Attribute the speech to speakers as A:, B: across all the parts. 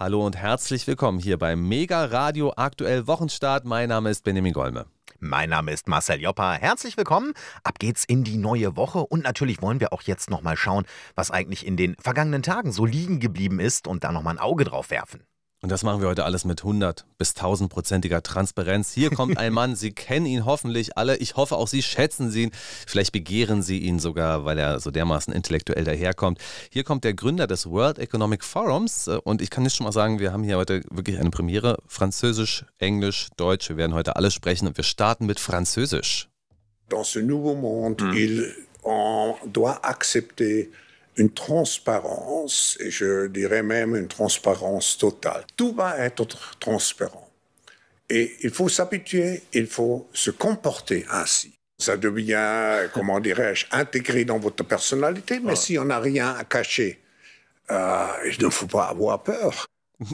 A: Hallo und herzlich willkommen hier beim Mega Radio Aktuell Wochenstart. Mein Name ist Benjamin Golme.
B: Mein Name ist Marcel Joppa. Herzlich willkommen. Ab geht's in die neue Woche und natürlich wollen wir auch jetzt noch mal schauen, was eigentlich in den vergangenen Tagen so liegen geblieben ist und da noch mal ein Auge drauf werfen.
A: Und das machen wir heute alles mit 100 bis 1000-prozentiger Transparenz. Hier kommt ein Mann, Sie kennen ihn hoffentlich alle. Ich hoffe auch Sie schätzen ihn. Vielleicht begehren Sie ihn sogar, weil er so dermaßen intellektuell daherkommt. Hier kommt der Gründer des World Economic Forums. Und ich kann jetzt schon mal sagen, wir haben hier heute wirklich eine Premiere. Französisch, Englisch, Deutsch. Wir werden heute alles sprechen und wir starten mit Französisch.
C: Dans ce nouveau monde, mm. il on doit accepter une transparence, et je dirais même une transparence totale. Tout va être transparent. Et il faut s'habituer, il faut se comporter ainsi. Ça devient, comment dirais-je, intégré dans votre personnalité, mais si on n'a rien à cacher, euh, il ne faut pas avoir peur.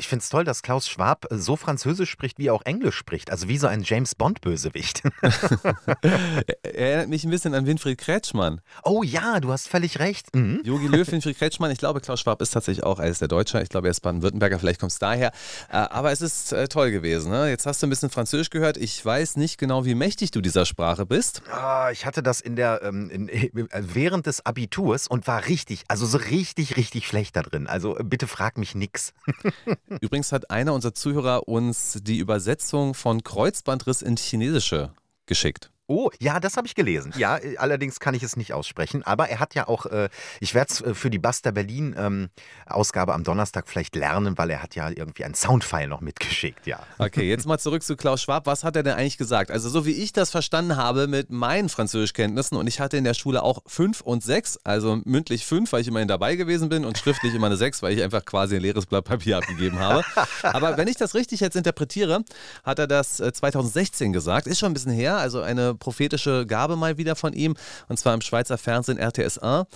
B: Ich finde es toll, dass Klaus Schwab so Französisch spricht, wie er auch Englisch spricht. Also wie so ein James Bond-Bösewicht.
A: er erinnert mich ein bisschen an Winfried Kretschmann.
B: Oh ja, du hast völlig recht.
A: Mhm. Jogi Löw, Winfried Kretschmann. Ich glaube, Klaus Schwab ist tatsächlich auch eines der Deutscher. Ich glaube, er ist Baden-Württemberger. Vielleicht kommt es daher. Äh, aber es ist äh, toll gewesen. Ne? Jetzt hast du ein bisschen Französisch gehört. Ich weiß nicht genau, wie mächtig du dieser Sprache bist.
B: Ah, ich hatte das in der, ähm, in, äh, während des Abiturs und war richtig, also so richtig, richtig schlecht da drin. Also bitte frag mich nix.
A: Übrigens hat einer unserer Zuhörer uns die Übersetzung von Kreuzbandriss ins Chinesische geschickt.
B: Oh, ja, das habe ich gelesen. Ja, äh, allerdings kann ich es nicht aussprechen. Aber er hat ja auch, äh, ich werde es äh, für die Buster Berlin ähm, Ausgabe am Donnerstag vielleicht lernen, weil er hat ja irgendwie ein Soundfile noch mitgeschickt, ja.
A: Okay, jetzt mal zurück zu Klaus Schwab. Was hat er denn eigentlich gesagt? Also so wie ich das verstanden habe mit meinen Französischkenntnissen und ich hatte in der Schule auch fünf und sechs, also mündlich fünf, weil ich immerhin dabei gewesen bin und schriftlich immer eine sechs, weil ich einfach quasi ein leeres Blatt Papier abgegeben habe. Aber wenn ich das richtig jetzt interpretiere, hat er das 2016 gesagt. Ist schon ein bisschen her, also eine prophetische Gabe mal wieder von ihm, und zwar im Schweizer Fernsehen RTS 1.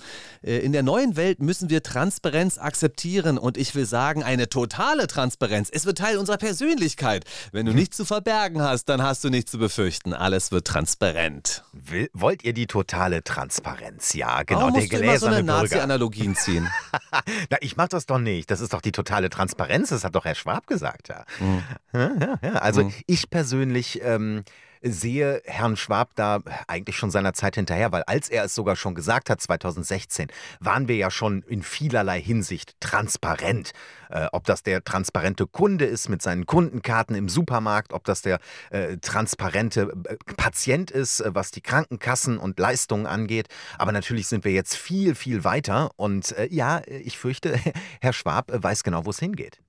A: Äh, in der neuen Welt müssen wir Transparenz akzeptieren und ich will sagen, eine totale Transparenz. Es wird Teil unserer Persönlichkeit. Wenn du mhm. nichts zu verbergen hast, dann hast du nichts zu befürchten. Alles wird transparent.
B: Will, wollt ihr die totale Transparenz? Ja, genau.
A: Warum musst der du immer so eine Nazi-Analogien ziehen?
B: Na, ich mach das doch nicht. Das ist doch die totale Transparenz. Das hat doch Herr Schwab gesagt. Ja, mhm. ja, ja, ja. Also mhm. ich persönlich ähm, sehe Herrn Schwab da eigentlich schon seiner Zeit hinterher, weil als er es sogar schon gesagt hat, 2016, waren wir ja schon in vielerlei Hinsicht transparent. Äh, ob das der transparente Kunde ist mit seinen Kundenkarten im Supermarkt, ob das der äh, transparente äh, Patient ist, äh, was die Krankenkassen und Leistungen angeht. Aber natürlich sind wir jetzt viel, viel weiter. Und äh, ja, ich fürchte, Herr Schwab weiß genau, wo es hingeht.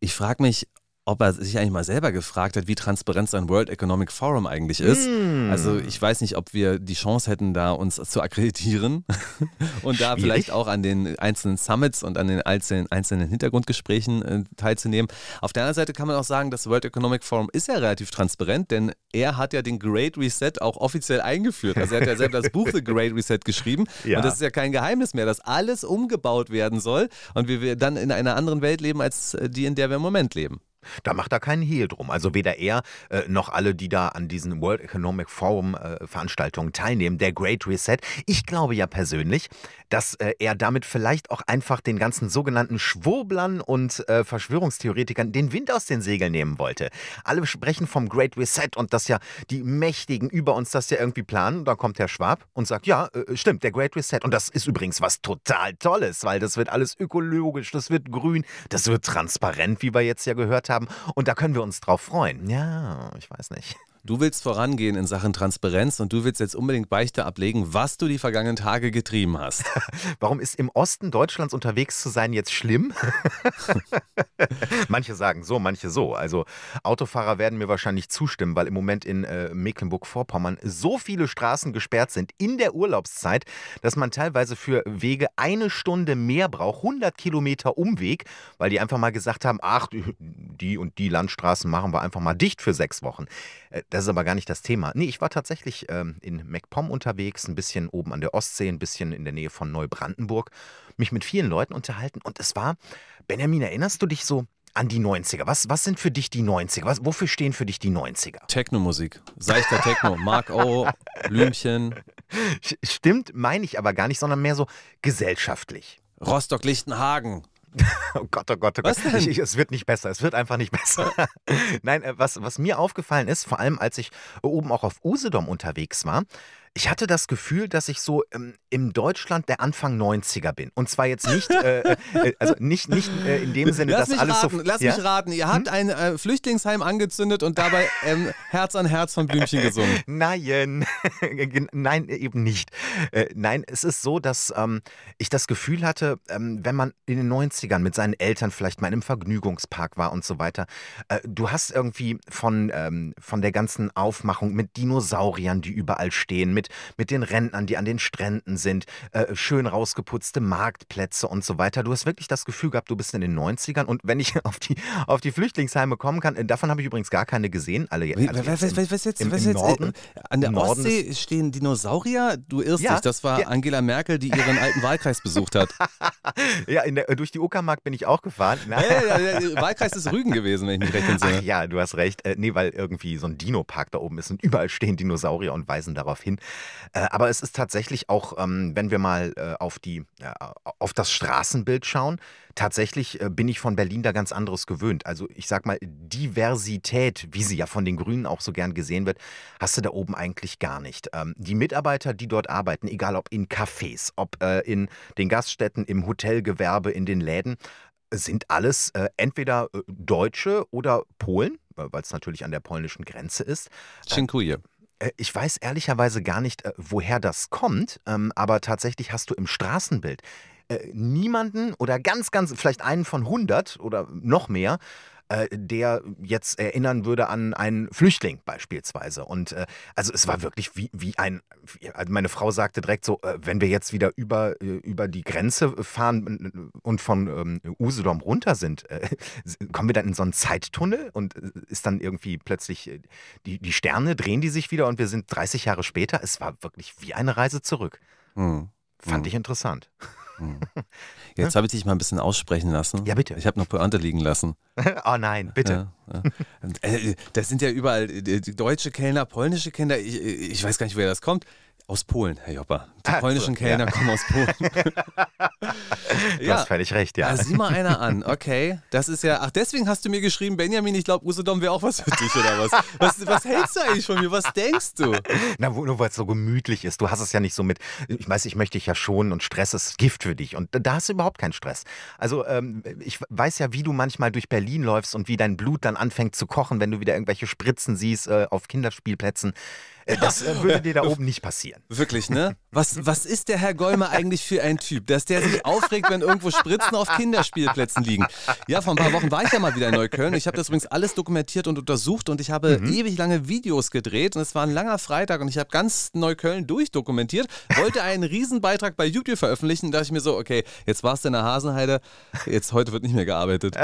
A: Ich frage mich, ob er sich eigentlich mal selber gefragt hat, wie transparent sein World Economic Forum eigentlich ist. Mm. Also ich weiß nicht, ob wir die Chance hätten, da uns zu akkreditieren und da vielleicht auch an den einzelnen Summits und an den einzelnen, einzelnen Hintergrundgesprächen äh, teilzunehmen. Auf der anderen Seite kann man auch sagen, das World Economic Forum ist ja relativ transparent, denn er hat ja den Great Reset auch offiziell eingeführt. Also er hat ja selber das Buch The Great Reset geschrieben ja. und das ist ja kein Geheimnis mehr, dass alles umgebaut werden soll und wir dann in einer anderen Welt leben als die, in der wir im Moment leben.
B: Da macht er keinen Hehl drum. Also weder er äh, noch alle, die da an diesen World Economic Forum äh, Veranstaltungen teilnehmen, der Great Reset. Ich glaube ja persönlich, dass äh, er damit vielleicht auch einfach den ganzen sogenannten Schwurblern und äh, Verschwörungstheoretikern den Wind aus den Segeln nehmen wollte. Alle sprechen vom Great Reset und dass ja die Mächtigen über uns das ja irgendwie planen. Da kommt Herr Schwab und sagt, ja, äh, stimmt, der Great Reset. Und das ist übrigens was total Tolles, weil das wird alles ökologisch, das wird grün, das wird transparent, wie wir jetzt ja gehört haben haben. Und da können wir uns drauf freuen. Ja, ich weiß nicht.
A: Du willst vorangehen in Sachen Transparenz und du willst jetzt unbedingt Beichte ablegen, was du die vergangenen Tage getrieben hast.
B: Warum ist im Osten Deutschlands unterwegs zu sein jetzt schlimm? manche sagen so, manche so. Also Autofahrer werden mir wahrscheinlich zustimmen, weil im Moment in äh, Mecklenburg-Vorpommern so viele Straßen gesperrt sind in der Urlaubszeit, dass man teilweise für Wege eine Stunde mehr braucht, 100 Kilometer Umweg, weil die einfach mal gesagt haben, ach, die und die Landstraßen machen wir einfach mal dicht für sechs Wochen. Das ist aber gar nicht das Thema. Nee, ich war tatsächlich ähm, in MacPom unterwegs, ein bisschen oben an der Ostsee, ein bisschen in der Nähe von Neubrandenburg, mich mit vielen Leuten unterhalten und es war, Benjamin, erinnerst du dich so an die 90er? Was, was sind für dich die 90er? Was, wofür stehen für dich die 90er?
A: Techno-Musik. Seichter Techno. Mark O, Blümchen.
B: Stimmt, meine ich aber gar nicht, sondern mehr so gesellschaftlich.
A: Rostock-Lichtenhagen.
B: Oh Gott, oh Gott, oh Gott. Ich, ich, es wird nicht besser. Es wird einfach nicht besser. Nein, äh, was, was mir aufgefallen ist, vor allem als ich oben auch auf Usedom unterwegs war, ich hatte das Gefühl, dass ich so ähm, im Deutschland der Anfang 90er bin. Und zwar jetzt nicht, äh, äh, also nicht, nicht äh, in dem Sinne,
A: Lass
B: dass alles
A: raten,
B: so.
A: lass
B: ja?
A: mich raten. Ihr habt ein äh, Flüchtlingsheim angezündet und dabei ähm, Herz an Herz von Blümchen gesungen.
B: Nein, nein, eben nicht. Äh, nein, es ist so, dass ähm, ich das Gefühl hatte, ähm, wenn man in den 90ern mit seinen Eltern vielleicht mal in einem Vergnügungspark war und so weiter, äh, du hast irgendwie von, ähm, von der ganzen Aufmachung mit Dinosauriern, die überall stehen, mit, mit den Rentnern, die an den Stränden sind, äh, schön rausgeputzte Marktplätze und so weiter. Du hast wirklich das Gefühl gehabt, du bist in den 90ern und wenn ich auf die, auf die Flüchtlingsheime kommen kann, äh, davon habe ich übrigens gar keine gesehen. Alle,
A: was,
B: jetzt
A: was,
B: im-
A: was jetzt?
B: im-
A: was
B: im
A: jetzt?
B: Norden-
A: An der
B: Norden
A: Ostsee stehen Dinosaurier? Du irrst
B: Ja,
A: dich. Das war
B: ja.
A: Angela Merkel, die ihren alten Wahlkreis besucht hat.
B: Ja, der, äh, durch die Uckermark bin ich auch gefahren.
A: Der Wahlkreis ist Rügen gewesen, wenn ich mich recht entsinne.
B: Ach ja, du hast recht. Äh, nee, weil irgendwie so ein Dino-Park da oben ist und überall stehen Dinosaurier und weisen darauf hin. Äh, aber es ist tatsächlich auch, ähm, wenn wir mal äh, auf, die, auf das Straßenbild schauen, tatsächlich äh, bin ich von Berlin da ganz anderes gewöhnt. Also ich sag mal, Diversität, wie sie ja von den Grünen auch so gern gesehen wird, hast du da oben eigentlich gar nicht. Ähm, die Mitarbeiter, die dort arbeiten, egal ob in Cafés, ob in den Gaststätten, im Hotelgewerbe, in den Läden, sind alles äh, entweder Deutsche oder Polen, weil es natürlich an der polnischen Grenze ist.
A: Dziękuję.
B: Äh, Ich weiß ehrlicherweise gar nicht, äh, woher das kommt, ähm, aber tatsächlich hast du im Straßenbild äh, niemanden oder ganz, ganz, vielleicht einen von 100 oder noch mehr, äh, der jetzt erinnern würde an einen Flüchtling beispielsweise. Und äh, also es war wirklich wie, wie ein, wie, also meine Frau sagte direkt so, äh, wenn wir jetzt wieder über, äh, über die Grenze fahren und von ähm, Usedom runter sind, äh, kommen wir dann in so einen Zeittunnel und ist dann irgendwie plötzlich die, die Sterne, drehen die sich wieder und wir sind 30 Jahre später. Es war wirklich wie eine Reise zurück.
A: Hm.
B: Fand
A: Hm.
B: ich interessant.
A: Jetzt habe ich dich mal ein bisschen aussprechen lassen.
B: Ja, bitte.
A: Ich habe noch Pointe liegen lassen.
B: oh nein, bitte.
A: Ja, ja. Äh, das sind ja überall äh, deutsche Kellner, polnische Kellner. Ich, ich weiß gar nicht, woher das kommt. Aus Polen, Herr Jopper. Die
B: Ach so,
A: polnischen Kellner
B: ja.
A: kommen aus Polen.
B: Du hast völlig recht, ja.
A: Ah, sieh mal einer an, okay. Das ist ja, ach, deswegen hast du mir geschrieben, Benjamin, ich glaube, Usedom wäre auch was für dich, oder was? was? Was hältst du eigentlich von mir? Was denkst du?
B: Na, nur weil es so gemütlich ist. Du hast es ja nicht so mit, ich weiß, ich möchte dich ja schonen und Stress ist Gift für dich. Und da hast du überhaupt keinen Stress. Also, ähm, ich weiß ja, wie du manchmal durch Berlin läufst und wie dein Blut dann anfängt zu kochen, wenn du wieder irgendwelche Spritzen siehst äh, auf Kinderspielplätzen. Äh, das äh, würde dir da oben nicht passieren.
A: Wirklich, ne? Was, was ist der Herr Golmer eigentlich für ein Typ, dass der sich aufregt, wenn irgendwo Spritzen auf Kinderspielplätzen liegen? Ja, vor ein paar Wochen war ich ja mal wieder in Neukölln. Ich habe das übrigens alles dokumentiert und untersucht und ich habe ewig lange Videos gedreht und es war ein langer Freitag und ich habe ganz Neukölln durchdokumentiert, wollte einen Riesenbeitrag bei YouTube veröffentlichen. Da dachte ich mir so, okay, jetzt warst du in der Hasenheide, jetzt heute wird nicht mehr gearbeitet.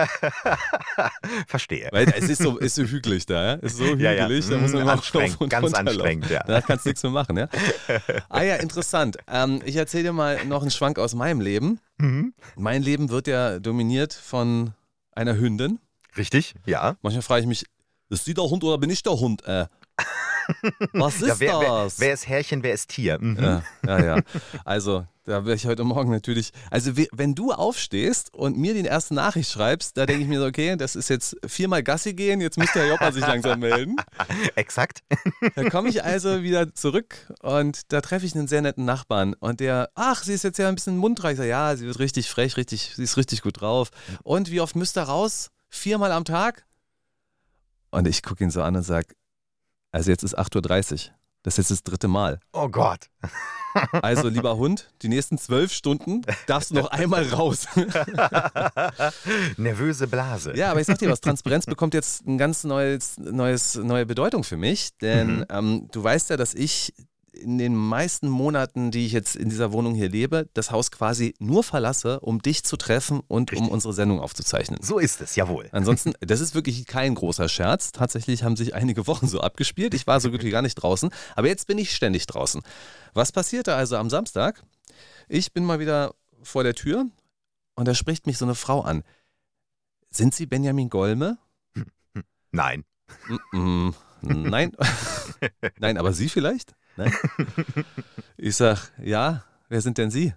B: Verstehe.
A: Weil es ist so, ist so hügelig da, ja? Ist so hügelig,
B: Ja, ja.
A: da muss man
B: Mm,
A: immer rauf und
B: ganz
A: runter
B: anstrengend, ja.
A: Da kannst du nichts mehr machen, ja? Ah ja, interessant. Ähm, ich erzähle dir mal noch einen Schwank aus meinem Leben.
B: Mhm.
A: Mein Leben wird ja dominiert von einer Hündin.
B: Richtig? Ja.
A: Manchmal frage ich mich, ist sie der Hund oder bin ich der Hund? Äh, was ist
B: ja wer, wer,
A: das?
B: wer ist Herrchen, wer ist Tier? Mhm.
A: Ja, ja, ja. Also, da werde ich heute Morgen natürlich. Also, we- wenn du aufstehst und mir die erste Nachricht schreibst, da denke ich mir so, okay, das ist jetzt viermal Gassi gehen, jetzt müsste Herr Joppa sich langsam melden.
B: Exakt.
A: Da komme ich also wieder zurück und da treffe ich einen sehr netten Nachbarn und der, ach, sie ist jetzt ja ein bisschen mundreich. Ich sage, ja, sie wird richtig frech, richtig, sie ist richtig gut drauf. Und wie oft müsst ihr raus? Viermal am Tag? Und ich gucke ihn so an und sage, also jetzt ist 8.30 Uhr. Das ist jetzt das dritte Mal.
B: Oh Gott.
A: Also, lieber Hund, die nächsten zwölf Stunden darfst du noch einmal raus.
B: Nervöse Blase.
A: Ja, aber ich sag dir was, Transparenz bekommt jetzt ein ganz neues, neues, neue Bedeutung für mich, denn
B: Mhm.
A: ähm, du weißt ja, dass ich in den meisten Monaten, die ich jetzt in dieser Wohnung hier lebe, das Haus quasi nur verlasse, um dich zu treffen und um
B: Richtig.
A: unsere Sendung aufzuzeichnen.
B: So ist es, jawohl.
A: Ansonsten, das ist wirklich kein großer Scherz. Tatsächlich haben sich einige Wochen so abgespielt. Ich war so gut wie gar nicht draußen, aber jetzt bin ich ständig draußen. Was passierte also am Samstag? Ich bin mal wieder vor der Tür und da spricht mich so eine Frau an. Sind Sie Benjamin Golme?
B: Nein.
A: Nein. nein, aber Sie vielleicht? Nein. Ich sag, ja, wer sind denn Sie?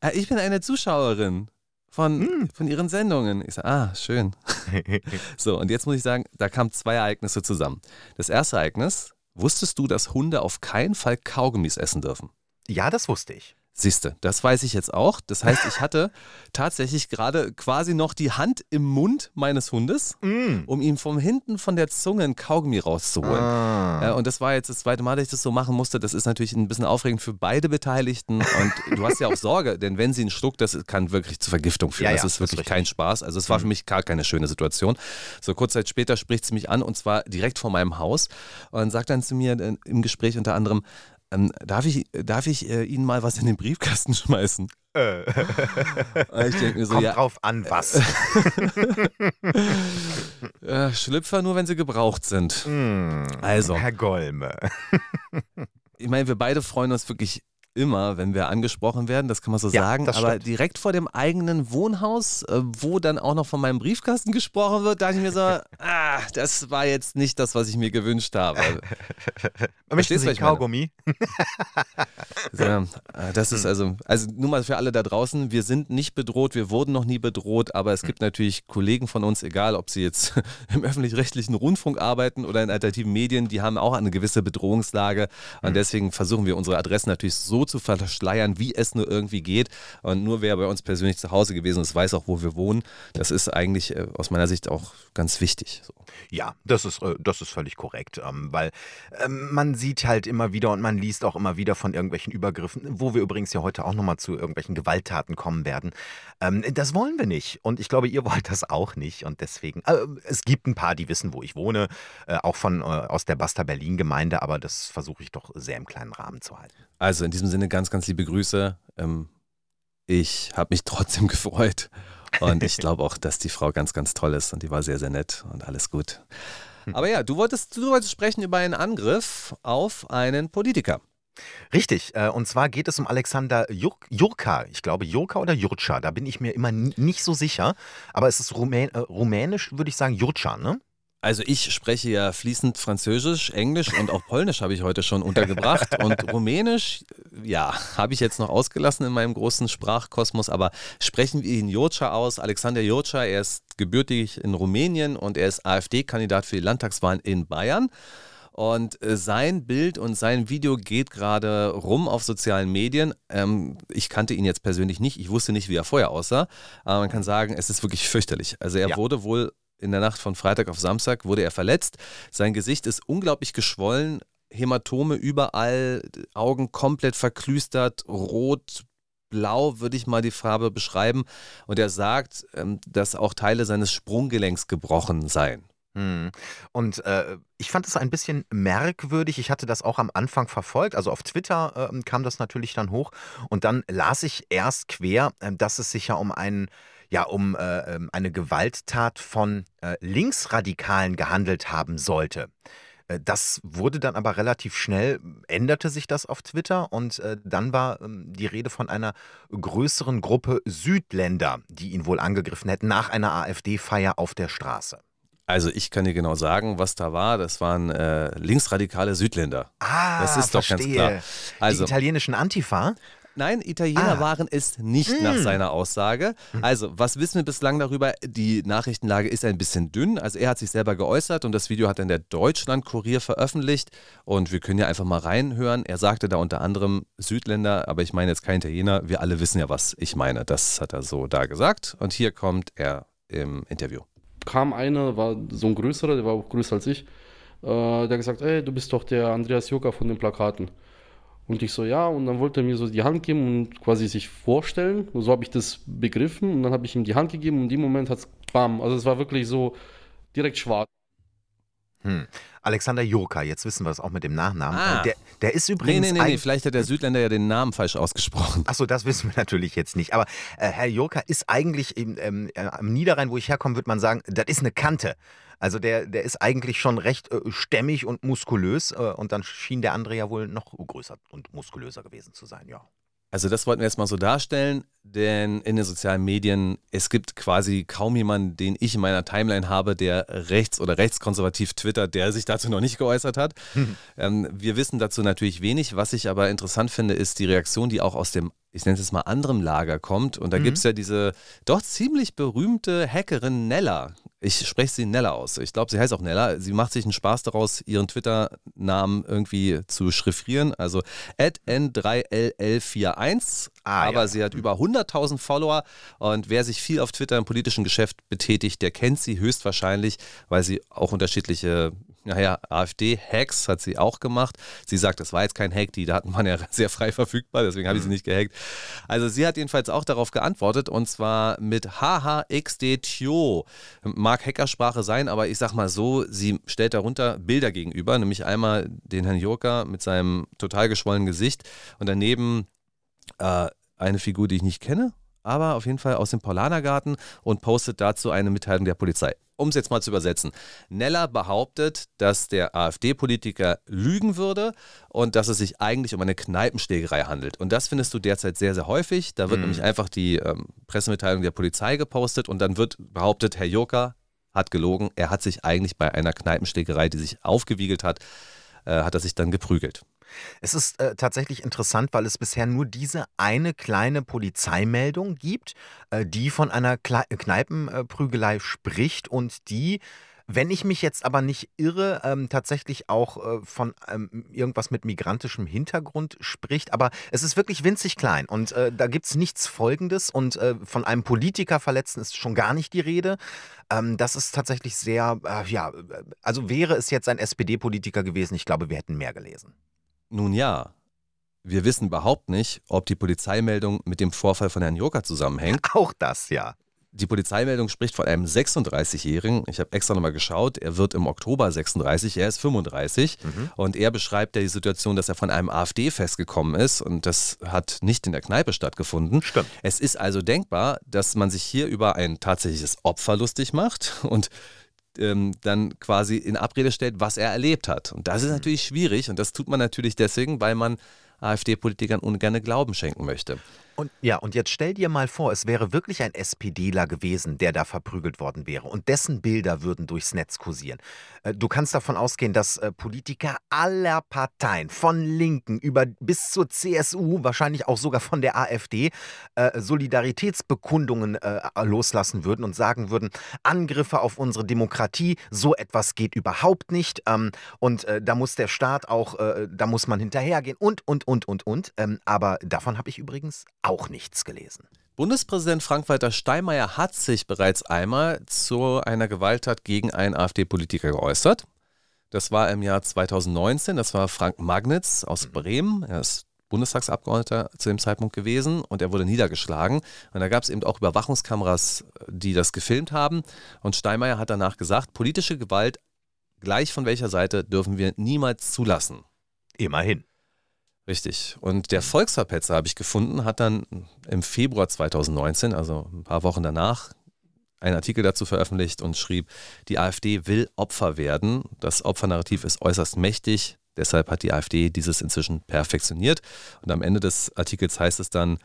A: "Äh, ich bin eine Zuschauerin. von, hm. von ihren Sendungen. Ich sage, ah, schön. so, und jetzt muss ich sagen, da kamen zwei Ereignisse zusammen. Das erste Ereignis, wusstest du, dass Hunde auf keinen Fall Kaugummis essen dürfen?
B: Ja, das wusste ich.
A: Siehste, das weiß ich jetzt auch. Das heißt, ich hatte tatsächlich gerade quasi noch die Hand im Mund meines Hundes, mm. um ihm von hinten von der Zunge ein Kaugummi rauszuholen. Ah. und das war jetzt das zweite Mal, dass ich das so machen musste. Das ist natürlich ein bisschen aufregend für beide Beteiligten. Und du hast ja auch Sorge, denn wenn sie ihn schluckt, das kann wirklich zu Vergiftung führen. Ja, ja, das ist wirklich das ist kein Spaß. Also es war für mhm. mich gar keine schöne Situation. So kurz Zeit später spricht sie mich an und zwar direkt vor meinem Haus und sagt dann zu mir äh, im Gespräch unter anderem, ähm, darf ich, darf ich äh, Ihnen mal was in den Briefkasten schmeißen? Äh.
B: ich denke mir so, Kommt ja, drauf an, was.
A: äh, Schlüpfer nur, wenn sie gebraucht sind.
B: Mm, also. Herr Golme.
A: ich meine, wir beide freuen uns wirklich immer, wenn wir angesprochen werden, das kann man so ja, sagen. Aber stimmt. direkt vor dem eigenen Wohnhaus, äh, wo dann auch noch von meinem Briefkasten gesprochen wird, dachte ich mir so, ah, das war jetzt nicht das, was ich mir gewünscht habe.
B: Möchten Sie Kaugummi?
A: äh, das ist also, also nur mal für alle da draußen, wir sind nicht bedroht, wir wurden noch nie bedroht, aber es gibt natürlich Kollegen von uns, egal ob sie jetzt im öffentlich-rechtlichen Rundfunk arbeiten oder in alternativen Medien, die haben auch eine gewisse Bedrohungslage und hm. deswegen versuchen wir unsere Adressen natürlich so zu verschleiern, wie es nur irgendwie geht. Und nur wer bei uns persönlich zu Hause gewesen ist, weiß auch, wo wir wohnen. Das ist eigentlich äh, aus meiner Sicht auch ganz wichtig. So.
B: Ja, das ist, äh, das ist völlig korrekt, ähm, weil ähm, man sieht halt immer wieder und man liest auch immer wieder von irgendwelchen Übergriffen, wo wir übrigens ja heute auch nochmal zu irgendwelchen Gewalttaten kommen werden. Ähm, das wollen wir nicht und ich glaube, ihr wollt das auch nicht und deswegen, äh, es gibt ein paar, die wissen, wo ich wohne, auch von aus der Basta Berlin Gemeinde, aber das versuche ich doch sehr im kleinen Rahmen zu halten.
A: Also in diesem Sinne ganz, ganz liebe Grüße. ich habe mich trotzdem gefreut und ich glaube auch, dass die Frau ganz, ganz toll ist und die war sehr, sehr nett und alles gut. Hm. Aber ja, du wolltest, du wolltest sprechen über einen Angriff auf einen Politiker.
B: Richtig, äh, und zwar geht es um Alexander Jurka. Ich glaube Jurka oder Jurca, da bin ich mir immer nicht so sicher. Aber es ist Rumän äh, rumänisch, würde ich sagen, Jurca, ne?
A: Also ich spreche ja fließend Französisch, Englisch und auch Polnisch habe ich heute schon untergebracht. Und Rumänisch, ja, habe ich jetzt noch ausgelassen in meinem großen Sprachkosmos. Aber sprechen wir ihn Jurca aus. Alexander Jurca, er ist gebürtig in Rumänien und er ist AfD-Kandidat für die Landtagswahlen in Bayern. Und äh, sein Bild und sein Video geht gerade rum auf sozialen Medien. Ähm, ich kannte ihn jetzt persönlich nicht. Ich wusste nicht, wie er vorher aussah. Aber man kann sagen, es ist wirklich fürchterlich. Also er ja. wurde wohl in der Nacht von Freitag auf Samstag wurde er verletzt. Sein Gesicht ist unglaublich geschwollen, Hämatome überall, Augen komplett verklüstert, rot, blau würde ich mal die Farbe beschreiben. Und er sagt, ähm, dass auch Teile seines Sprunggelenks gebrochen seien.
B: Hm. Und äh, ich fand es ein bisschen merkwürdig. Ich hatte das auch am Anfang verfolgt. Also auf Twitter äh, kam das natürlich dann hoch. Und dann las ich erst quer, äh, dass es sich ja um einen ja um äh, ähm, eine Gewalttat von äh, Linksradikalen gehandelt haben sollte. Äh, das wurde dann aber relativ schnell, änderte sich das auf Twitter und äh, dann war ähm, die Rede von einer größeren Gruppe Südländer, die ihn wohl angegriffen hätten nach einer AfD-Feier auf der Straße.
A: Also ich kann dir genau sagen, was da war. Das waren äh, linksradikale Südländer.
B: Ah, das ist verstehe. doch ganz klar. Also, die italienischen Antifa?
A: Nein, Italiener ah. waren es nicht mm. nach seiner Aussage. Hm. Also, was wissen wir bislang darüber? Die Nachrichtenlage ist ein bisschen dünn. Also, er hat sich selber geäußert und das Video hat dann der Deutschland-Kurier veröffentlicht. Und wir können ja einfach mal reinhören. Er sagte da unter anderem Südländer, aber ich meine jetzt kein Italiener. Wir alle wissen ja, was ich meine. Das hat er so da gesagt. Und hier kommt er im Interview.
D: Kam einer, war so ein größerer, der war auch größer als ich, äh, der gesagt, ey, du bist doch der Andreas Joka von den Plakaten. Und ich so, ja, und dann wollte er mir so die Hand geben und quasi sich vorstellen. Und so habe ich das begriffen und dann habe ich ihm die Hand gegeben und in dem Moment hat es bam. Also es war wirklich so direkt schwarz.
B: Hm. Alexander Jurka, jetzt wissen wir es auch mit dem Nachnamen. Ah. Der, der, ist übrigens.
A: Nee, nee, nee, nee, vielleicht hat der Südländer ja den Namen falsch ausgesprochen.
B: Achso, das wissen wir natürlich jetzt nicht. Aber äh, Herr Jurka ist eigentlich im, ähm, äh, am Niederrhein, wo ich herkomme, würde man sagen, das ist eine Kante. Also der, der ist eigentlich schon recht äh, stämmig und muskulös äh, und dann schien der andere ja wohl noch größer und muskulöser gewesen zu sein, ja.
A: Also das wollten wir jetzt mal so darstellen, denn in den sozialen Medien, es gibt quasi kaum jemanden, den ich in meiner Timeline habe, der rechts- oder rechtskonservativ twittert, der sich dazu noch nicht geäußert hat. ähm, wir wissen dazu natürlich wenig. Was ich aber interessant finde, ist die Reaktion, die auch aus dem ich nenne es mal anderem Lager kommt. Und da mhm. gibt es ja diese doch ziemlich berühmte Hackerin Nella. Ich spreche sie Nella aus. Ich glaube, sie heißt auch Nella. Sie macht sich einen Spaß daraus, ihren Twitter-Namen irgendwie zu chiffrieren. Also n3ll41. Ah, aber ja. sie hat über 100.000 Follower. Und wer sich viel auf Twitter im politischen Geschäft betätigt, der kennt sie höchstwahrscheinlich, weil sie auch unterschiedliche naja, AfD-Hacks hat sie auch gemacht. Sie sagt, das war jetzt kein Hack, die Daten waren ja sehr frei verfügbar, deswegen habe ich sie mhm. nicht gehackt. Also sie hat jedenfalls auch darauf geantwortet und zwar mit HHXD-Tio. Mag Hackersprache sein, aber ich sag mal so, sie stellt darunter Bilder gegenüber, nämlich einmal den Herrn Jurka mit seinem total geschwollenen Gesicht und daneben äh, eine Figur, die ich nicht kenne, aber auf jeden Fall aus dem Paulanergarten und postet dazu eine Mitteilung der Polizei um es jetzt mal zu übersetzen. Nella behauptet, dass der AfD-Politiker lügen würde und dass es sich eigentlich um eine Kneipenschlägerei handelt. Und das findest du derzeit sehr, sehr häufig. Da wird mhm. nämlich einfach die ähm, Pressemitteilung der Polizei gepostet und dann wird behauptet, Herr Joker hat gelogen. Er hat sich eigentlich bei einer Kneipenschlägerei, die sich aufgewiegelt hat, äh, hat er sich dann geprügelt.
B: Es ist äh, tatsächlich interessant, weil es bisher nur diese eine kleine Polizeimeldung gibt, äh, die von einer Kle Kneipenprügelei spricht und die wenn ich mich jetzt aber nicht irre, ähm, tatsächlich auch äh, von ähm, irgendwas mit migrantischem Hintergrund spricht. Aber es ist wirklich winzig klein und äh, da gibt es nichts Folgendes und äh, von einem Politiker verletzen ist schon gar nicht die Rede. Ähm, das ist tatsächlich sehr, äh, ja, äh, also wäre es jetzt ein SPD-Politiker gewesen, ich glaube, wir hätten mehr gelesen.
A: Nun ja, wir wissen überhaupt nicht, ob die Polizeimeldung mit dem Vorfall von Herrn Joker zusammenhängt.
B: Auch das, ja.
A: Die Polizeimeldung spricht von einem 36-Jährigen. Ich habe extra nochmal geschaut. Er wird im Oktober 36, er ist 35. Mhm. Und er beschreibt ja die Situation, dass er von einem AfD-Fest gekommen ist. Und das hat nicht in der Kneipe stattgefunden.
B: Stimmt.
A: Es ist also denkbar, dass man sich hier über ein tatsächliches Opfer lustig macht. Und ähm, dann quasi in Abrede stellt, was er erlebt hat. Und das ist mhm. natürlich schwierig und das tut man natürlich deswegen, weil man AfD-Politikern ungern Glauben schenken möchte.
B: Und ja, und jetzt stell dir mal vor, es wäre wirklich ein SPDler gewesen, der da verprügelt worden wäre und dessen Bilder würden durchs Netz kursieren. Äh, du kannst davon ausgehen, dass äh, Politiker aller Parteien, von Linken über bis zur CSU, wahrscheinlich auch sogar von der AfD, äh, Solidaritätsbekundungen loslassen würden und sagen würden, Angriffe auf unsere Demokratie, so etwas geht überhaupt nicht. Ähm, und da muss der Staat auch, da muss man hinterhergehen und, und, und, und, und. Ähm, aber davon habe ich übrigens auch nichts gelesen.
A: Bundespräsident Frank-Walter Steinmeier hat sich bereits einmal zu einer Gewalttat gegen einen AfD-Politiker geäußert. Das war im Jahr 2019. Das war Frank Magnitz aus mhm. Bremen. Er ist Bundestagsabgeordneter zu dem Zeitpunkt gewesen und er wurde niedergeschlagen. Und da gab es eben auch Überwachungskameras, die das gefilmt haben. Und Steinmeier hat danach gesagt, politische Gewalt, gleich von welcher Seite, dürfen wir niemals zulassen.
B: Immerhin.
A: Richtig. Und der Volksverpetzer, habe ich gefunden, hat dann im Februar 2019, also ein paar Wochen danach, einen Artikel dazu veröffentlicht und schrieb, die AfD will Opfer werden. Das Opfernarrativ ist äußerst mächtig. Deshalb hat die AfD dieses inzwischen perfektioniert. Und am Ende des Artikels heißt es dann,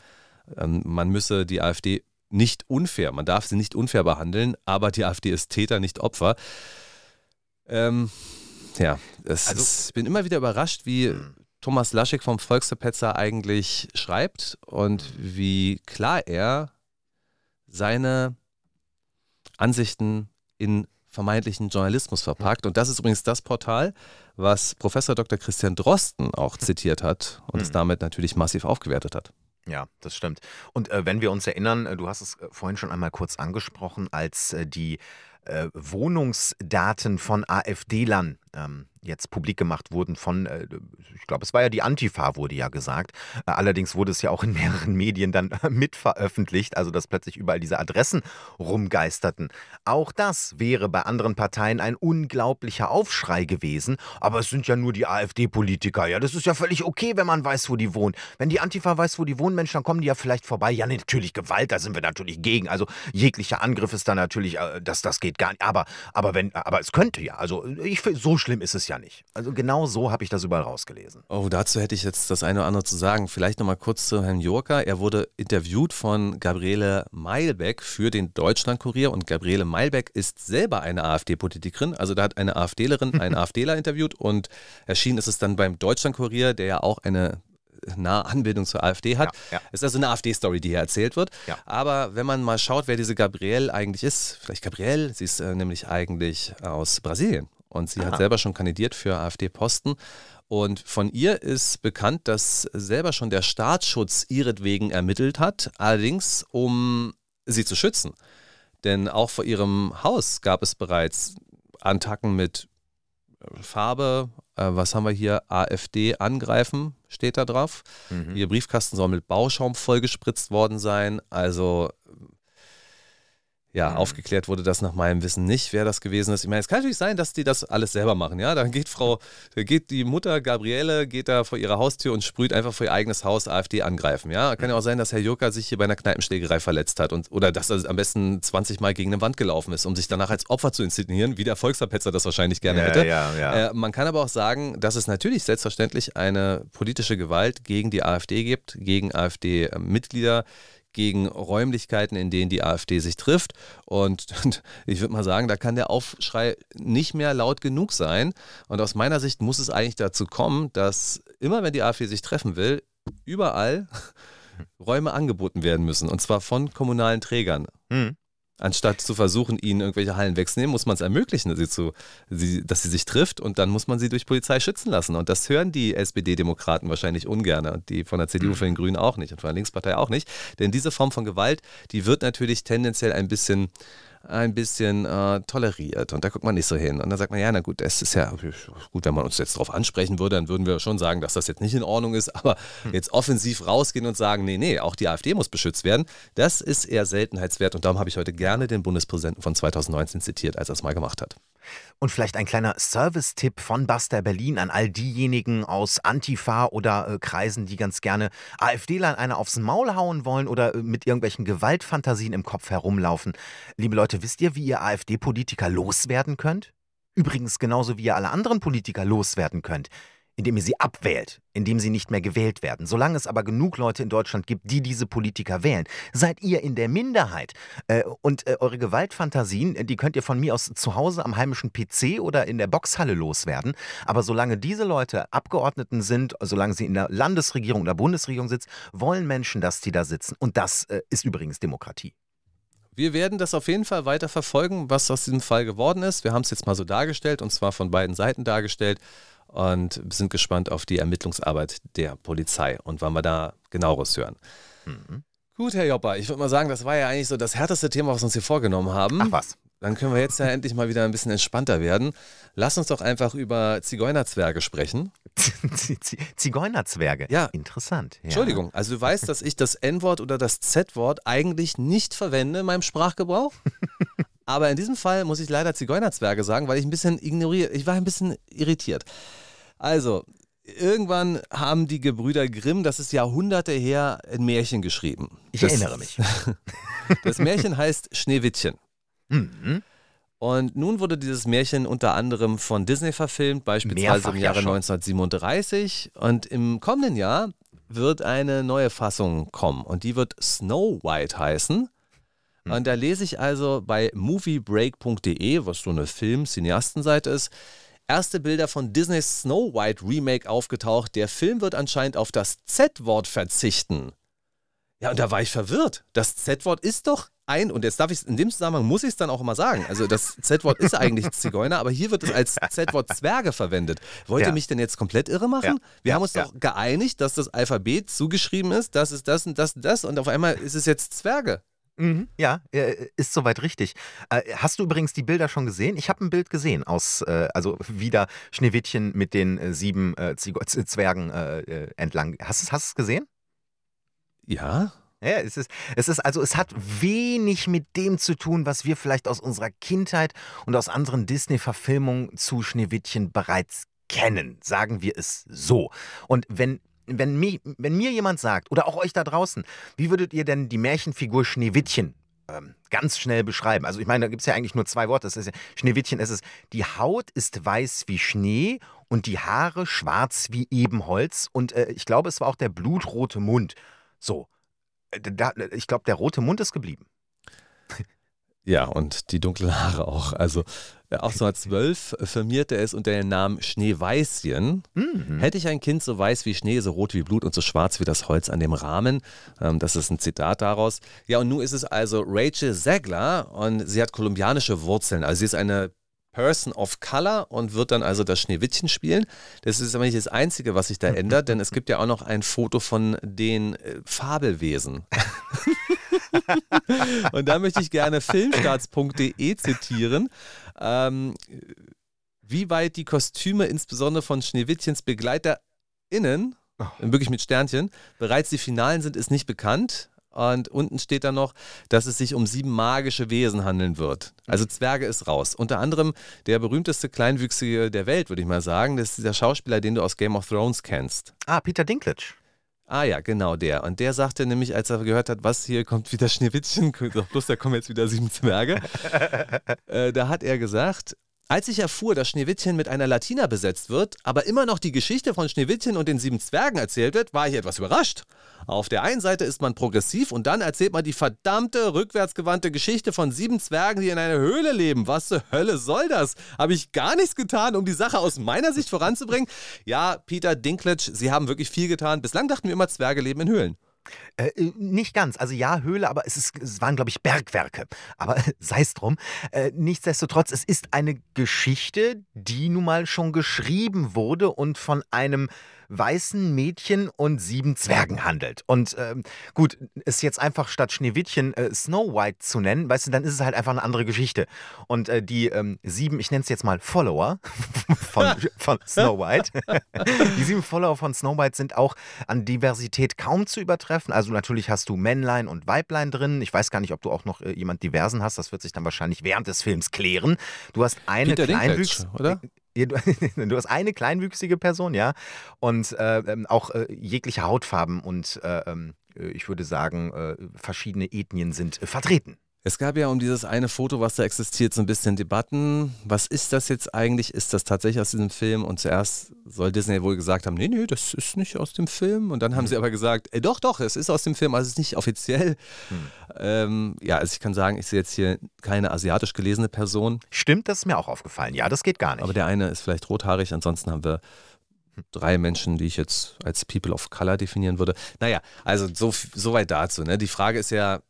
A: ähm, man müsse die AfD nicht unfair, man darf sie nicht unfair behandeln, aber die AfD ist Täter, nicht Opfer. Ähm, ja, also, ich bin immer wieder überrascht, wie hm. Thomas Laschek vom Volksverpetzer eigentlich schreibt und wie klar er seine Ansichten in vermeintlichen Journalismus verpackt. Und das ist übrigens das Portal, was Professor Dr. Christian Drosten auch zitiert hat und es hm. damit natürlich massiv aufgewertet hat.
B: Ja, das stimmt. Und äh, wenn wir uns erinnern, äh, du hast es äh, vorhin schon einmal kurz angesprochen, als äh, die äh, Wohnungsdaten von AfD-Lern ähm, jetzt publik gemacht wurden von, äh, ich glaube, es war ja die Antifa, wurde ja gesagt. Allerdings wurde es ja auch in mehreren Medien dann mit veröffentlicht, also dass plötzlich überall diese Adressen rumgeisterten. Auch das wäre bei anderen Parteien ein unglaublicher Aufschrei gewesen. Aber es sind ja nur die AfD-Politiker. Ja, das ist ja völlig okay, wenn man weiß, wo die wohnen. Wenn die Antifa weiß, wo die wohnen, Mensch, dann kommen die ja vielleicht vorbei. Ja, natürlich Gewalt, da sind wir natürlich gegen. Also jeglicher Angriff ist da natürlich, äh, das, das geht gar nicht. Aber, aber wenn, aber es könnte ja. Also ich so schlimm ist es ja nicht. Also genau so habe ich das überall rausgelesen.
A: Oh, dazu hätte ich jetzt das eine oder andere zu sagen. Vielleicht nochmal kurz zu Herrn Jurka. Er wurde interviewt von Gabriele Meilbeck für den Deutschlandkurier und Gabriele Meilbeck ist selber eine AfD-Politikerin. Also da hat eine AfDlerin einen AfDler interviewt und erschienen ist es dann beim Deutschlandkurier, der ja auch eine nah Anbindung zur AfD hat.
B: Ja, ja.
A: Ist also eine AfD-Story, die hier erzählt wird.
B: Ja.
A: Aber wenn man mal schaut, wer diese Gabrielle eigentlich ist, vielleicht Gabrielle, sie ist äh, nämlich eigentlich aus Brasilien und sie
B: Ah.
A: hat selber schon kandidiert für AfD-Posten. Und von ihr ist bekannt, dass selber schon der Staatsschutz ihretwegen ermittelt hat, allerdings um sie zu schützen. Denn auch vor ihrem Haus gab es bereits Antacken mit äh, Farbe. Äh, was haben wir hier? AfD angreifen steht da drauf.
B: Mhm.
A: Ihr Briefkasten soll mit Bauschaum vollgespritzt worden sein. Also ja,
B: Mhm.
A: aufgeklärt wurde das nach meinem Wissen nicht, wer das gewesen ist. Ich meine, es kann natürlich sein, dass die das alles selber machen, ja. Dann geht Frau, da geht die Mutter Gabriele, geht da vor ihrer Haustür und sprüht einfach vor ihr eigenes Haus AfD angreifen, ja. Kann ja auch sein, dass Herr Jurka sich hier bei einer Kneipenschlägerei verletzt hat und oder dass er am besten 20 Mal gegen eine Wand gelaufen ist, um sich danach als Opfer zu inszenieren, wie der Volksverpetzer das wahrscheinlich gerne
B: Ja,
A: hätte.
B: ja, ja.
A: Äh, man kann aber auch sagen, dass es natürlich selbstverständlich eine politische Gewalt gegen die AfD gibt, gegen AfD-Mitglieder, gegen Räumlichkeiten, in denen die AfD sich trifft. Und ich würde mal sagen, da kann der Aufschrei nicht mehr laut genug sein. Und aus meiner Sicht muss es eigentlich dazu kommen, dass immer, wenn die AfD sich treffen will, überall Räume angeboten werden müssen. Und zwar von kommunalen Trägern.
B: Hm.
A: Anstatt zu versuchen, ihnen irgendwelche Hallen wegzunehmen, muss man es ermöglichen, sie zu, sie, dass sie sich trifft und dann muss man sie durch Polizei schützen lassen. Und das hören die SPD-Demokraten wahrscheinlich ungern und die von der CDU, von den Grünen auch nicht und von der Linkspartei auch nicht. Denn diese Form von Gewalt, die wird natürlich tendenziell ein bisschen ein bisschen äh, toleriert. Und da guckt man nicht so hin. Und dann sagt man, ja, na gut, das ist ja gut, wenn man uns jetzt darauf ansprechen würde, dann würden wir schon sagen, dass das jetzt nicht in Ordnung ist, aber jetzt offensiv rausgehen und sagen, nee, nee, auch die AfD muss beschützt werden, das ist eher Seltenheitswert. Und darum habe ich heute gerne den Bundespräsidenten von 2019 zitiert, als er es mal gemacht hat.
B: Und vielleicht ein kleiner Service-Tipp von Buster Berlin an all diejenigen aus Antifa oder äh, Kreisen, die ganz gerne AfDlern einer aufs Maul hauen wollen oder äh, mit irgendwelchen Gewaltfantasien im Kopf herumlaufen. Liebe Leute, wisst ihr, wie ihr AfD-Politiker loswerden könnt? Übrigens genauso wie ihr alle anderen Politiker loswerden könnt. Indem ihr sie abwählt, indem sie nicht mehr gewählt werden. Solange es aber genug Leute in Deutschland gibt, die diese Politiker wählen, seid ihr in der Minderheit. Äh, und äh, eure Gewaltfantasien, äh, die könnt ihr von mir aus zu Hause am heimischen PC oder in der Boxhalle loswerden. Aber solange diese Leute Abgeordneten sind, solange sie in der Landesregierung oder Bundesregierung sitzen, wollen Menschen, dass die da sitzen. Und das ist übrigens Demokratie.
A: Wir werden das auf jeden Fall weiter verfolgen, was aus diesem Fall geworden ist. Wir haben es jetzt mal so dargestellt und zwar von beiden Seiten dargestellt und sind gespannt auf die Ermittlungsarbeit der Polizei und wann wir da genaueres hören.
B: Mhm.
A: Gut, Herr Jopper, ich würde mal sagen, das war ja eigentlich so das härteste Thema, was wir uns hier vorgenommen haben.
B: Ach was.
A: Dann können wir jetzt ja endlich mal wieder ein bisschen entspannter werden. Lass uns doch einfach über Zigeunerzwerge sprechen.
B: Zigeunerzwerge.
A: Ja.
B: Interessant. Ja.
A: Entschuldigung, also du weißt, dass ich das N-Wort oder das Z-Wort eigentlich nicht verwende in meinem Sprachgebrauch. Aber in diesem Fall muss ich leider Zigeunerzwerge sagen, weil ich ein bisschen ignoriert, ich war ein bisschen irritiert. Also, irgendwann haben die Gebrüder Grimm, das ist Jahrhunderte her, ein Märchen geschrieben.
B: Ich
A: das,
B: erinnere mich.
A: Das Märchen heißt Schneewittchen.
B: Mhm.
A: Und nun wurde dieses Märchen unter anderem von Disney verfilmt, beispielsweise
B: Mehrfach
A: im
B: ja
A: Jahre
B: schon.
A: 1937. Und im kommenden Jahr wird eine neue Fassung kommen und die wird Snow White heißen.
B: Hm.
A: Und da lese ich also bei moviebreak.de, was so eine Film-Cineastenseite ist, erste Bilder von Disneys Snow White Remake aufgetaucht. Der Film wird anscheinend auf das Z-Wort verzichten. Ja, und da war ich verwirrt. Das Z-Wort ist doch ein, und jetzt darf ich in dem Zusammenhang muss ich es dann auch immer sagen. Also das Z-Wort ist eigentlich Zigeuner, aber hier wird es als Z-Wort Zwerge verwendet. Wollt ihr
B: Ja.
A: mich denn jetzt komplett irre machen?
B: Ja.
A: Wir haben uns
B: Ja.
A: doch geeinigt, dass das Alphabet zugeschrieben ist, das ist das und das und das und auf einmal ist es jetzt Zwerge.
B: Mhm. Ja, äh, ist soweit richtig. Äh, Hast du übrigens die Bilder schon gesehen? Ich habe ein Bild gesehen aus, äh, also wieder Schneewittchen mit den sieben Zwergen entlang. Hast du es gesehen?
A: Ja?
B: Ja, es ist, es ist also, es hat wenig mit dem zu tun, was wir vielleicht aus unserer Kindheit und aus anderen Disney-Verfilmungen zu Schneewittchen bereits kennen. Sagen wir es so. Und wenn, wenn, mi, wenn mir jemand sagt, oder auch euch da draußen, wie würdet ihr denn die Märchenfigur Schneewittchen ähm, ganz schnell beschreiben? Also ich meine, da gibt es ja eigentlich nur zwei Worte. Das ist ja, Schneewittchen ist es, die Haut ist weiß wie Schnee und die Haare schwarz wie Ebenholz. Und äh, ich glaube, es war auch der blutrote Mund. So. Äh, Da, ich glaube, der rote Mund ist geblieben.
A: Ja, und die dunklen Haare auch. Also äh, auch 1912 firmierte er es unter dem Namen Schneeweißchen.
B: Mhm.
A: Hätte ich ein Kind so weiß wie Schnee, so rot wie Blut und so schwarz wie das Holz an dem Rahmen. Ähm, das ist ein Zitat daraus. Ja, und nun ist es also Rachel Zegler und sie hat kolumbianische Wurzeln. Also sie ist eine Person of Color und wird dann also das Schneewittchen spielen. Das ist aber nicht das Einzige, was sich da ändert, denn es gibt ja auch noch ein Foto von den äh, Fabelwesen. und da möchte ich gerne filmstarts.de zitieren. Ähm, wie weit die Kostüme, insbesondere von Schneewittchens BegleiterInnen, wirklich mit Sternchen, bereits die Finalen sind, ist nicht bekannt. Und unten steht dann noch, dass es sich um sieben magische Wesen handeln wird. Also Zwerge ist raus. Unter anderem der berühmteste Kleinwüchsige der Welt, würde ich mal sagen. Das ist dieser Schauspieler, den du aus Game of Thrones kennst.
B: Ah, Peter Dinklage.
A: Ah ja, genau der. Und der sagte nämlich, als er gehört hat, was hier kommt wieder Schneewittchen, bloß da kommen jetzt wieder sieben Zwerge. äh, da hat er gesagt, als ich erfuhr, dass Schneewittchen mit einer Latina besetzt wird, aber immer noch die Geschichte von Schneewittchen und den sieben Zwergen erzählt wird, war ich etwas überrascht. Auf der einen Seite ist man progressiv und dann erzählt man die verdammte rückwärtsgewandte Geschichte von sieben Zwergen, die in einer Höhle leben. Was zur Hölle soll das? Habe ich gar nichts getan, um die Sache aus meiner Sicht voranzubringen? Ja, Peter Dinklage, Sie haben wirklich viel getan. Bislang dachten wir immer, Zwerge leben in Höhlen.
B: Äh, äh, nicht ganz. Also ja, Höhle, aber es, ist, es waren, glaube ich, Bergwerke. Aber sei es drum. Äh, nichtsdestotrotz, es ist eine Geschichte, die nun mal schon geschrieben wurde und von einem weißen Mädchen und sieben Zwergen handelt. Und ähm, gut, es jetzt einfach statt Schneewittchen äh, Snow White zu nennen, weißt du, dann ist es halt einfach eine andere Geschichte. Und äh, die ähm, sieben, ich nenne es jetzt mal Follower von, von Snow White, die sieben Follower von Snow White sind auch an Diversität kaum zu übertreffen. Also natürlich hast du Männlein und Weiblein drin. Ich weiß gar nicht, ob du auch noch äh, jemand Diversen hast. Das wird sich dann wahrscheinlich während des Films klären. Du hast eine
A: Peter Dinklage,
B: Kleinwüchs
A: oder?
B: Du hast eine kleinwüchsige Person, ja, und äh, ähm, auch äh, jegliche Hautfarben und äh, ähm, äh, ich würde sagen, äh, verschiedene Ethnien sind äh, vertreten.
A: Es gab ja um dieses eine Foto, was da existiert, so ein bisschen Debatten. Was ist das jetzt eigentlich? Ist das tatsächlich aus diesem Film? Und zuerst soll Disney wohl gesagt haben, nee, nee, das ist nicht aus dem Film. Und dann haben sie aber gesagt, ey, doch, doch, es ist aus dem Film, also es ist nicht offiziell. Ähm, ja, also ich kann sagen, ich sehe jetzt hier keine asiatisch gelesene Person,
B: Stimmt, das ist mir auch aufgefallen. Ja, das geht gar nicht.
A: aber der eine ist vielleicht rothaarig, ansonsten haben wir drei Menschen, die ich jetzt als People of Color definieren würde. Naja, also so, so weit dazu. Ne? Die Frage ist ja,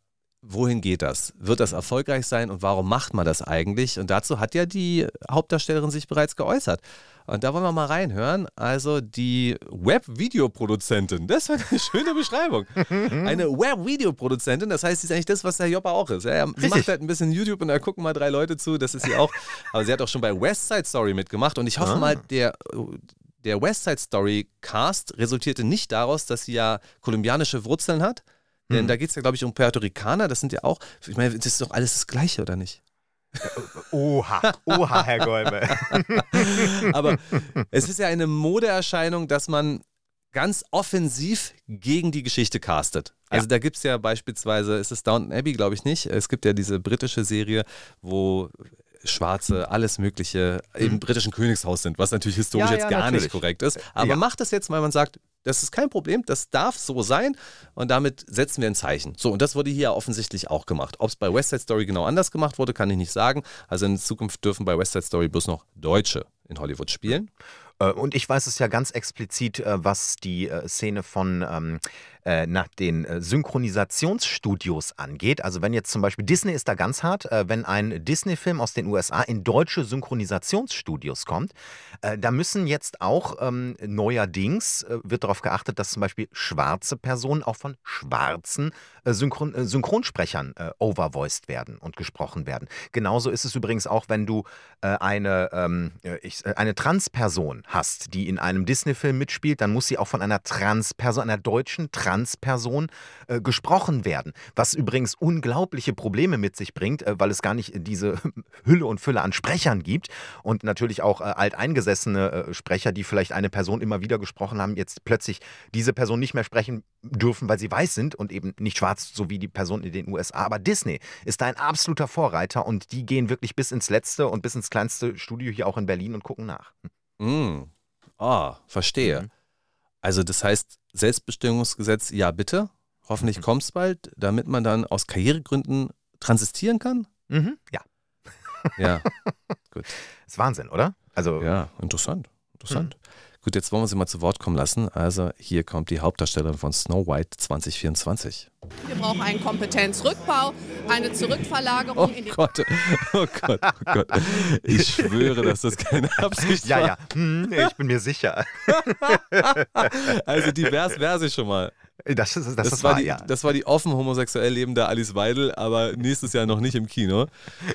A: wohin geht das? Wird das erfolgreich sein und warum macht man das eigentlich? Und dazu hat ja die Hauptdarstellerin sich bereits geäußert. Und da wollen wir mal reinhören. Also die Web-Videoproduzentin, das war eine schöne Beschreibung. Eine Web-Videoproduzentin, das heißt, sie ist eigentlich das, was der Joppa auch ist. Ja, sie macht halt ein bisschen YouTube und da gucken mal drei Leute zu, das ist sie auch. Aber sie hat auch schon bei West Side Story mitgemacht und ich hoffe
B: Ah.
A: mal, der der West Side Story Cast resultierte nicht daraus, dass sie ja kolumbianische Wurzeln hat. Denn da geht es ja, glaube ich, um Puerto Ricaner. Das sind ja auch, ich meine, das ist doch alles das Gleiche, oder nicht?
B: Oha, oha, Herr Golbe.
A: Aber es ist ja eine Modeerscheinung, dass man ganz offensiv gegen die Geschichte castet. Also
B: Ja.
A: da gibt es ja beispielsweise, ist es Downton Abbey, glaube ich nicht. Es gibt ja diese britische Serie, wo Schwarze, alles Mögliche im britischen Königshaus sind, was natürlich historisch
B: Ja,
A: jetzt
B: ja,
A: gar nicht
B: natürlich.
A: korrekt ist. Aber
B: Ja.
A: macht das jetzt, weil man sagt, das ist kein Problem, das darf so sein und damit setzen wir ein Zeichen. So, und das wurde hier offensichtlich auch gemacht. Ob es bei West Side Story genau anders gemacht wurde, kann ich nicht sagen. Also in Zukunft dürfen bei West Side Story bloß noch Deutsche in Hollywood spielen.
B: Äh, Und ich weiß es ja ganz explizit, äh, was die äh, Szene von ähm, äh, nach den äh, Synchronisationsstudios angeht. Also wenn jetzt zum Beispiel Disney ist da ganz hart, äh, wenn ein Disney-Film aus den USA in deutsche Synchronisationsstudios kommt, äh, da müssen jetzt auch ähm, neuerdings äh, wird darauf geachtet, dass zum Beispiel schwarze Personen auch von schwarzen Synchron Synchronsprechern overvoiced werden und gesprochen werden. Genauso ist es übrigens auch, wenn du eine, ähm, äh, ich, eine Transperson hast, die in einem Disney-Film mitspielt, dann muss sie auch von einer Transperson, einer deutschen Transperson äh, gesprochen werden. Was übrigens unglaubliche Probleme mit sich bringt, äh, weil es gar nicht diese Hülle und Fülle an Sprechern gibt und natürlich auch äh, alteingesessene äh, Sprecher, die vielleicht eine Person immer wieder gesprochen haben, jetzt plötzlich diese Person nicht mehr sprechen dürfen, weil sie weiß sind und eben nicht schwarz, so wie die Person in den USA. Aber Disney ist da ein absoluter Vorreiter und die gehen wirklich bis ins letzte und bis ins kleinste Studio hier auch in Berlin und gucken nach.
A: Mm. Ah, verstehe.
B: Mhm.
A: Also das heißt, Selbstbestimmungsgesetz, ja bitte. Hoffentlich
B: Mhm.
A: kommt es bald, damit man dann aus Karrieregründen transitieren kann.
B: Mhm, ja.
A: Ja, gut.
B: Ist Wahnsinn, oder? Also,
A: Ja, interessant. Interessant. Gut, jetzt wollen wir sie mal zu Wort kommen lassen. Also hier kommt die Hauptdarstellerin von Snow White 2024.
E: Wir brauchen einen Kompetenzrückbau, eine Zurückverlagerung
A: Oh
E: in den
A: Gott, oh Gott, oh Gott. Ich schwöre, dass das keine Absicht
B: ja,
A: war.
B: ja. Hm, ich bin mir sicher.
A: Also divers wäre sie schon mal.
B: Das, ist, das,
A: Das,
B: das
A: war
B: war,
A: die,
B: ja.
A: das war die offen homosexuell lebende Alice Weidel, aber nächstes Jahr noch nicht im Kino.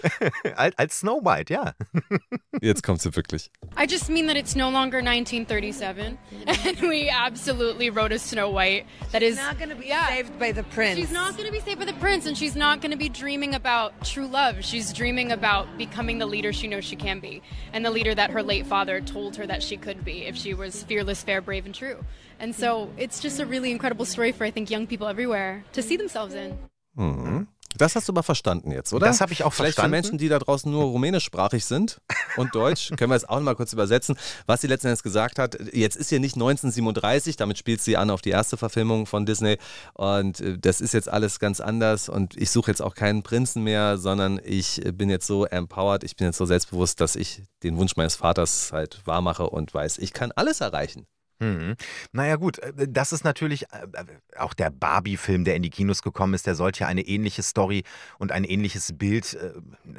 B: Als, als Snow White, ja.
A: Jetzt kommt sie wirklich.
F: I just mean that it's no longer 1937, and we absolutely wrote a Snow White that is
G: not going to be
F: yeah.
G: saved by the prince.
F: She's not going to be saved by the prince, and she's not going to be dreaming about true love. She's dreaming about becoming the leader she knows she can be, and the leader that her late father told her that she could be if she was fearless, fair, brave, and true. And so it's just a really incredible story for I think young people everywhere to see themselves in.
A: Mhm. Das hast du mal verstanden jetzt, oder?
B: Das habe ich auch
A: Vielleicht
B: verstanden.
A: für Menschen, die da draußen nur rumänischsprachig sind und Deutsch, können wir jetzt auch noch mal kurz übersetzen, was sie letzten Endes gesagt hat. Jetzt ist hier nicht 1937, damit spielt sie an auf die erste Verfilmung von Disney und äh, das ist jetzt alles ganz anders und ich suche jetzt auch keinen Prinzen mehr, sondern ich bin jetzt so empowered, ich bin jetzt so selbstbewusst, dass ich den Wunsch meines Vaters halt wahrmache und weiß, ich kann alles erreichen.
B: Mhm. Naja gut, äh, das ist natürlich äh, äh, auch der Barbie-Film, der in die Kinos gekommen ist, der sollte ja eine ähnliche Story und ein ähnliches Bild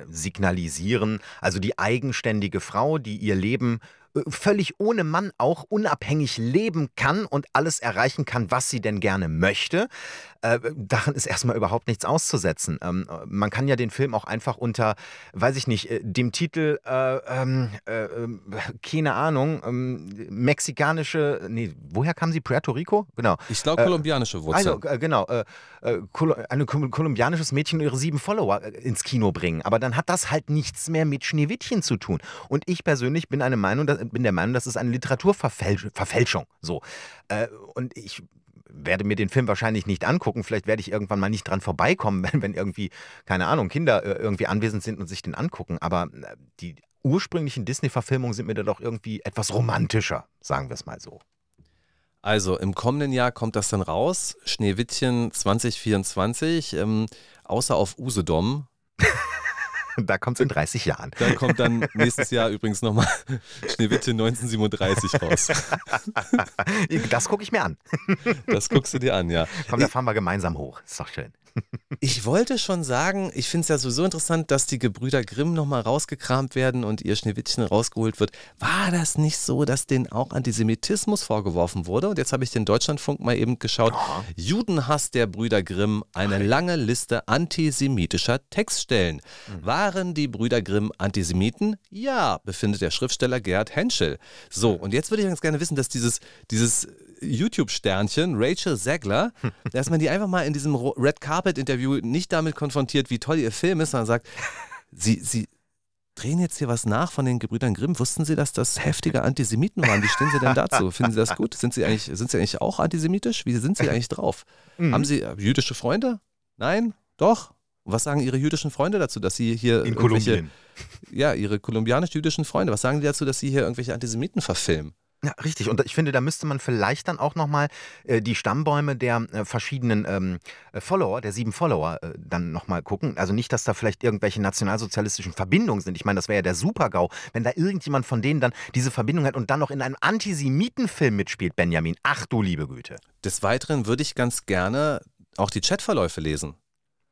B: signalisieren. Also die eigenständige Frau, die ihr Leben völlig ohne Mann auch unabhängig leben kann und alles erreichen kann, was sie denn gerne möchte. Äh, daran ist erstmal überhaupt nichts auszusetzen. Ähm, äh, man kann ja den Film auch einfach unter, weiß ich nicht, äh, dem Titel, äh, ähm, äh, ähm, keine Ahnung, ähm, mexikanische, nee, woher kam sie? Puerto Rico? Genau.
A: Ich glaube,
B: Äh,
A: kolumbianische Wurzeln.
B: Also, äh, genau, äh, äh, Kol ein kol kolumbianisches Mädchen und ihre sieben Follower äh, ins Kino bringen. Aber dann hat das halt nichts mehr mit Schneewittchen zu tun. Und ich persönlich bin, eine Meinung, dass, bin der Meinung, das ist eine Literaturverfälschung. So. Äh, und ich werde mir den Film wahrscheinlich nicht angucken. Vielleicht werde ich irgendwann mal nicht dran vorbeikommen, wenn, wenn irgendwie, keine Ahnung, Kinder äh, irgendwie anwesend sind und sich den angucken. Aber äh, die ursprünglichen Disney-Verfilmungen sind mir da doch irgendwie etwas romantischer, sagen wir es mal so.
A: Also im kommenden Jahr kommt das dann raus, Schneewittchen 2024, ähm, außer auf Usedom.
B: Da kommt es in 30 Jahren.
A: Da kommt dann nächstes Jahr übrigens nochmal Schneewittchen 1937 raus.
B: Das gucke ich mir an.
A: Das guckst du dir an, ja.
B: Komm, da fahren wir gemeinsam hoch. Ist doch schön.
A: Ich wollte schon sagen, ich finde es ja sowieso interessant, dass die Gebrüder Grimm nochmal rausgekramt werden und ihr Schneewittchen rausgeholt wird. War das nicht so, dass denen auch Antisemitismus vorgeworfen wurde? Und jetzt habe ich den Deutschlandfunk mal eben geschaut. Judenhass der Brüder Grimm, eine lange Liste antisemitischer Textstellen. Waren die Brüder Grimm Antisemiten? Ja, befindet der Schriftsteller Gerhard Henschel. So, und jetzt würde ich ganz gerne wissen, dass dieses, dieses YouTube-Sternchen, Rachel Zegler, dass man die einfach mal in diesem Red Carpet-Interview nicht damit konfrontiert, wie toll ihr Film ist, sondern sagt, sie, sie drehen jetzt hier was nach von den Gebrüdern Grimm. Wussten Sie, dass das heftige Antisemiten waren? Wie stehen Sie denn dazu? Finden Sie das gut? Sind Sie eigentlich, sind Sie eigentlich auch antisemitisch? Wie sind Sie eigentlich drauf? Haben Sie äh, jüdische Freunde? Nein? Doch? Was sagen Ihre jüdischen Freunde dazu, dass Sie hier
B: In Kolumbien.
A: ja, Ihre kolumbianisch-jüdischen Freunde, was sagen die dazu, dass Sie hier irgendwelche Antisemiten verfilmen?
B: Ja, richtig. Und ich finde, da müsste man vielleicht dann auch nochmal äh, die Stammbäume der äh, verschiedenen ähm, äh, Follower, der sieben Follower, äh, dann nochmal gucken. Also nicht, dass da vielleicht irgendwelche nationalsozialistischen Verbindungen sind. Ich meine, das wäre ja der Super-GAU, wenn da irgendjemand von denen dann diese Verbindung hat und dann noch in einem Antisemitenfilm mitspielt, Benjamin. Ach du liebe Güte.
A: Des Weiteren würde ich ganz gerne auch die Chatverläufe lesen.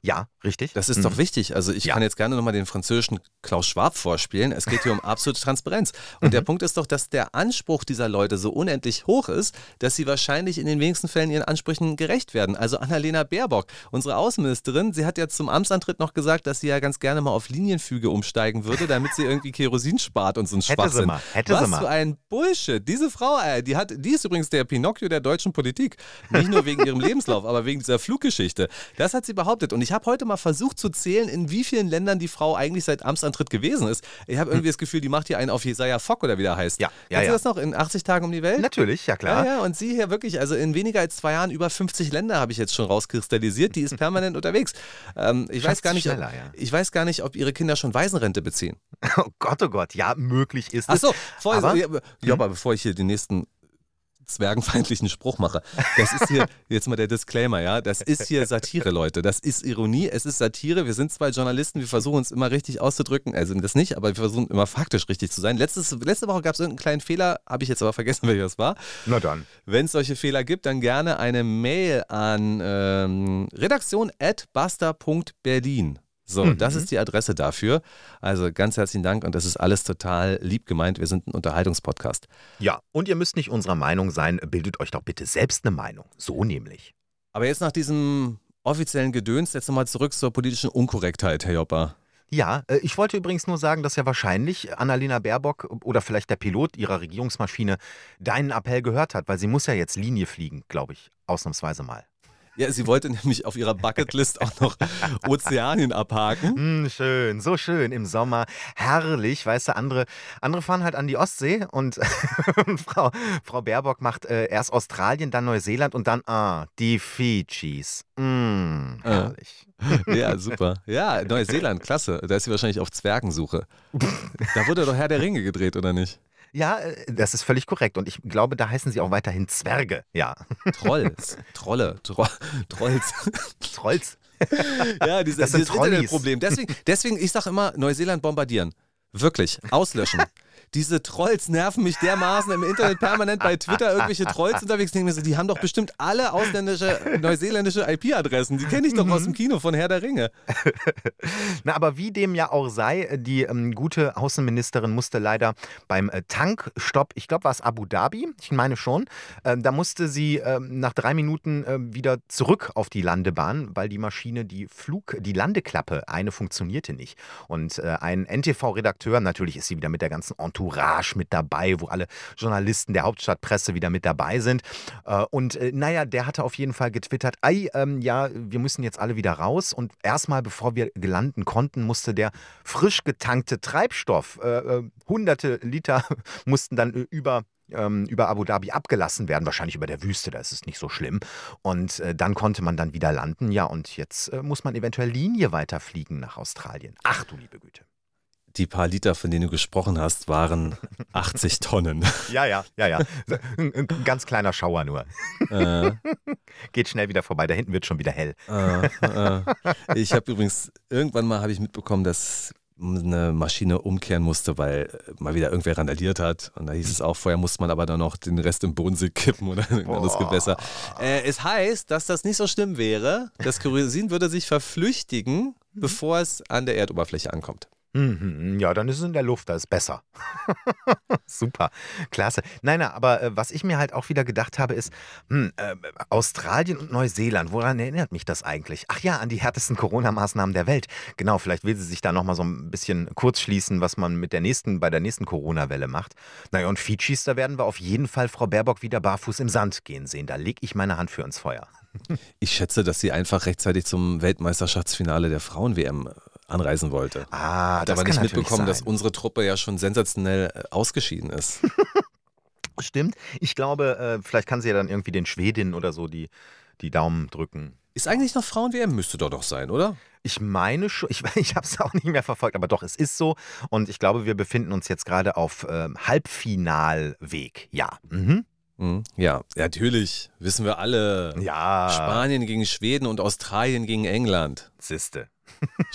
B: Ja, richtig.
A: Das ist
B: Mhm.
A: doch wichtig. Also ich
B: Ja.
A: kann jetzt gerne nochmal den französischen Klaus Schwab vorspielen. Es geht hier um absolute Transparenz. Und
B: Mhm.
A: der Punkt ist doch, dass der Anspruch dieser Leute so unendlich hoch ist, dass sie wahrscheinlich in den wenigsten Fällen ihren Ansprüchen gerecht werden. Also Annalena Baerbock, unsere Außenministerin, sie hat ja zum Amtsantritt noch gesagt, dass sie ja ganz gerne mal auf Linienfüge umsteigen würde, damit sie irgendwie Kerosin spart und so ein
B: Hätte sie
A: Schwachsinn.
B: mal, hätte
A: Was
B: sie mal.
A: für ein Bullshit. Diese Frau, ey, die, hat, die ist übrigens der Pinocchio der deutschen Politik. Nicht nur wegen ihrem Lebenslauf, aber wegen dieser Fluggeschichte. Das hat sie behauptet. Und ich habe heute mal versucht zu zählen, in wie vielen Ländern die Frau eigentlich seit Amtsantritt gewesen ist. Ich habe irgendwie das Gefühl, die macht hier einen auf Jesaja Fock oder wie der heißt.
B: Ja, ja,
A: Kennst
B: ja.
A: du das noch? In 80 Tagen um die Welt?
B: Natürlich, ja klar.
A: Ja, ja, und sie hier wirklich, also in weniger als zwei Jahren über 50 Länder habe ich jetzt schon rauskristallisiert. Die ist permanent unterwegs. Ähm, ich, weiß gar nicht, ob,
B: ja.
A: ich weiß gar nicht, ob ihre Kinder schon Waisenrente beziehen.
B: Oh Gott, oh Gott. Ja, möglich ist es.
A: Achso, ja, ja, aber bevor ich hier den nächsten zwergenfeindlichen Spruch mache. Das ist hier, jetzt mal der Disclaimer, ja, das ist hier Satire, Leute. Das ist Ironie, es ist Satire. Wir sind zwei Journalisten, wir versuchen uns immer richtig auszudrücken. Also das nicht, aber wir versuchen immer faktisch richtig zu sein. Letztes, letzte Woche gab es irgendeinen kleinen Fehler, habe ich jetzt aber vergessen, welcher das war.
B: Na dann.
A: Wenn es solche Fehler gibt, dann gerne eine Mail an ähm, redaktion.buster.berlin. So,
B: Mhm.
A: das ist die Adresse dafür. Also ganz herzlichen Dank und das ist alles total lieb gemeint. Wir sind ein Unterhaltungspodcast.
B: Ja, und ihr müsst nicht unserer Meinung sein, bildet euch doch bitte selbst eine Meinung. So nämlich.
A: Aber jetzt nach diesem offiziellen Gedöns, jetzt nochmal zurück zur politischen Unkorrektheit, Herr Joppa.
B: Ja, äh, ich wollte übrigens nur sagen, dass ja wahrscheinlich Annalena Baerbock oder vielleicht der Pilot ihrer Regierungsmaschine deinen Appell gehört hat, weil sie muss ja jetzt Linie fliegen, glaube ich, ausnahmsweise mal.
A: Ja, sie wollte nämlich auf ihrer Bucketlist auch noch Ozeanien abhaken.
B: Hm, schön, so schön im Sommer. Herrlich, weißt du, andere, andere fahren halt an die Ostsee und Frau, Frau Baerbock macht äh, erst Australien, dann Neuseeland und dann, ah, die Fidschis. Mm, herrlich.
A: Ja, super. Ja, Neuseeland, klasse. Da ist sie wahrscheinlich auf Zwergensuche. Da wurde doch Herr der Ringe gedreht, oder nicht?
B: Ja, äh, das ist völlig korrekt und ich glaube, da heißen sie auch weiterhin Zwerge. Ja,
A: Trolls, Trolle, Tro Trolls.
B: Trolls.
A: Ja, diese,
B: Das
A: dieses. Internetproblem. Deswegen, deswegen, ich sage immer, Neuseeland bombardieren. Wirklich, auslöschen. Diese Trolls nerven mich dermaßen im Internet permanent bei Twitter irgendwelche Trolls unterwegs. Ich denke mir so, die haben doch bestimmt alle ausländische, neuseeländische IP-Adressen. Die kenne ich doch aus dem Kino von Herr der Ringe.
B: Na, aber wie dem ja auch sei, die ähm, gute Außenministerin musste leider beim äh, Tankstopp, ich glaube, war es Abu Dhabi, ich meine schon, ähm, da musste sie ähm, nach drei Minuten ähm, wieder zurück auf die Landebahn, weil die Maschine, die Flug, die Landeklappe, eine funktionierte nicht. Und äh, ein NTV-Redakteur, natürlich ist sie wieder mit der ganzen Entourage mit dabei, wo alle Journalisten der Hauptstadtpresse wieder mit dabei sind. Äh, und äh, naja, der hatte auf jeden Fall getwittert, ei, ähm, ja, wir müssen jetzt alle wieder raus. Und erstmal, bevor wir gelanden konnten, musste der frisch getankte Treibstoff, äh, äh, hunderte Liter, mussten dann über ähm, über Abu Dhabi abgelassen werden, wahrscheinlich über der Wüste, da ist es nicht so schlimm. Und äh, dann konnte man dann wieder landen, ja, und jetzt äh, muss man eventuell Linie weiterfliegen nach Australien. Ach du liebe Güte.
A: Die paar Liter, von denen du gesprochen hast, waren 80 Tonnen.
B: Ja, ja, ja, ja. Ein, ganz kleiner Schauer nur.
A: Äh,
B: Geht schnell wieder vorbei, da hinten wird schon wieder hell.
A: äh, äh. Ich habe übrigens, irgendwann mal habe ich mitbekommen, dass eine Maschine umkehren musste, weil mal wieder irgendwer randaliert hat. Und da hieß es auch, vorher musste man aber dann noch den Rest im Bodensee kippen oder in ein anderes Gewässer. Äh, es heißt, dass das nicht so schlimm wäre. Das Kerosin würde sich verflüchtigen, bevor es an der Erdoberfläche ankommt.
B: Mhm, Ja, dann ist es in der Luft, da ist besser. Super, klasse. Nein, nein, aber äh, was ich mir halt auch wieder gedacht habe, ist, hm, äh, Australien und Neuseeland, woran erinnert mich das eigentlich? Ach ja, an die härtesten Corona-Maßnahmen der Welt. Genau, vielleicht will sie sich da nochmal so ein bisschen kurz schließen, was man mit der nächsten, bei der nächsten Corona-Welle macht. Naja, und Fidschis, da werden wir auf jeden Fall Frau Baerbock wieder barfuß im Sand gehen sehen. Da lege ich meine Hand für ins Feuer.
A: Ich schätze, dass sie einfach rechtzeitig zum Weltmeisterschaftsfinale der Frauen-WM anreisen wollte.
B: Ah,
A: Hat
B: das
A: aber nicht mitbekommen, dass
B: sein.
A: unsere Truppe ja schon sensationell äh, ausgeschieden ist.
B: Stimmt. Ich glaube, äh, vielleicht kann sie ja dann irgendwie den Schwedinnen oder so die, die Daumen drücken.
A: Ist eigentlich noch Frauen-WM? Müsste doch doch sein, oder?
B: Ich meine schon, ich, ich habe es auch nicht mehr verfolgt, aber doch, es ist so. Und ich glaube, wir befinden uns jetzt gerade auf ähm, Halbfinalweg. Ja. Mhm.
A: Mhm. Ja, natürlich, wissen wir alle.
B: Ja.
A: Spanien gegen Schweden und Australien gegen England.
B: Siste.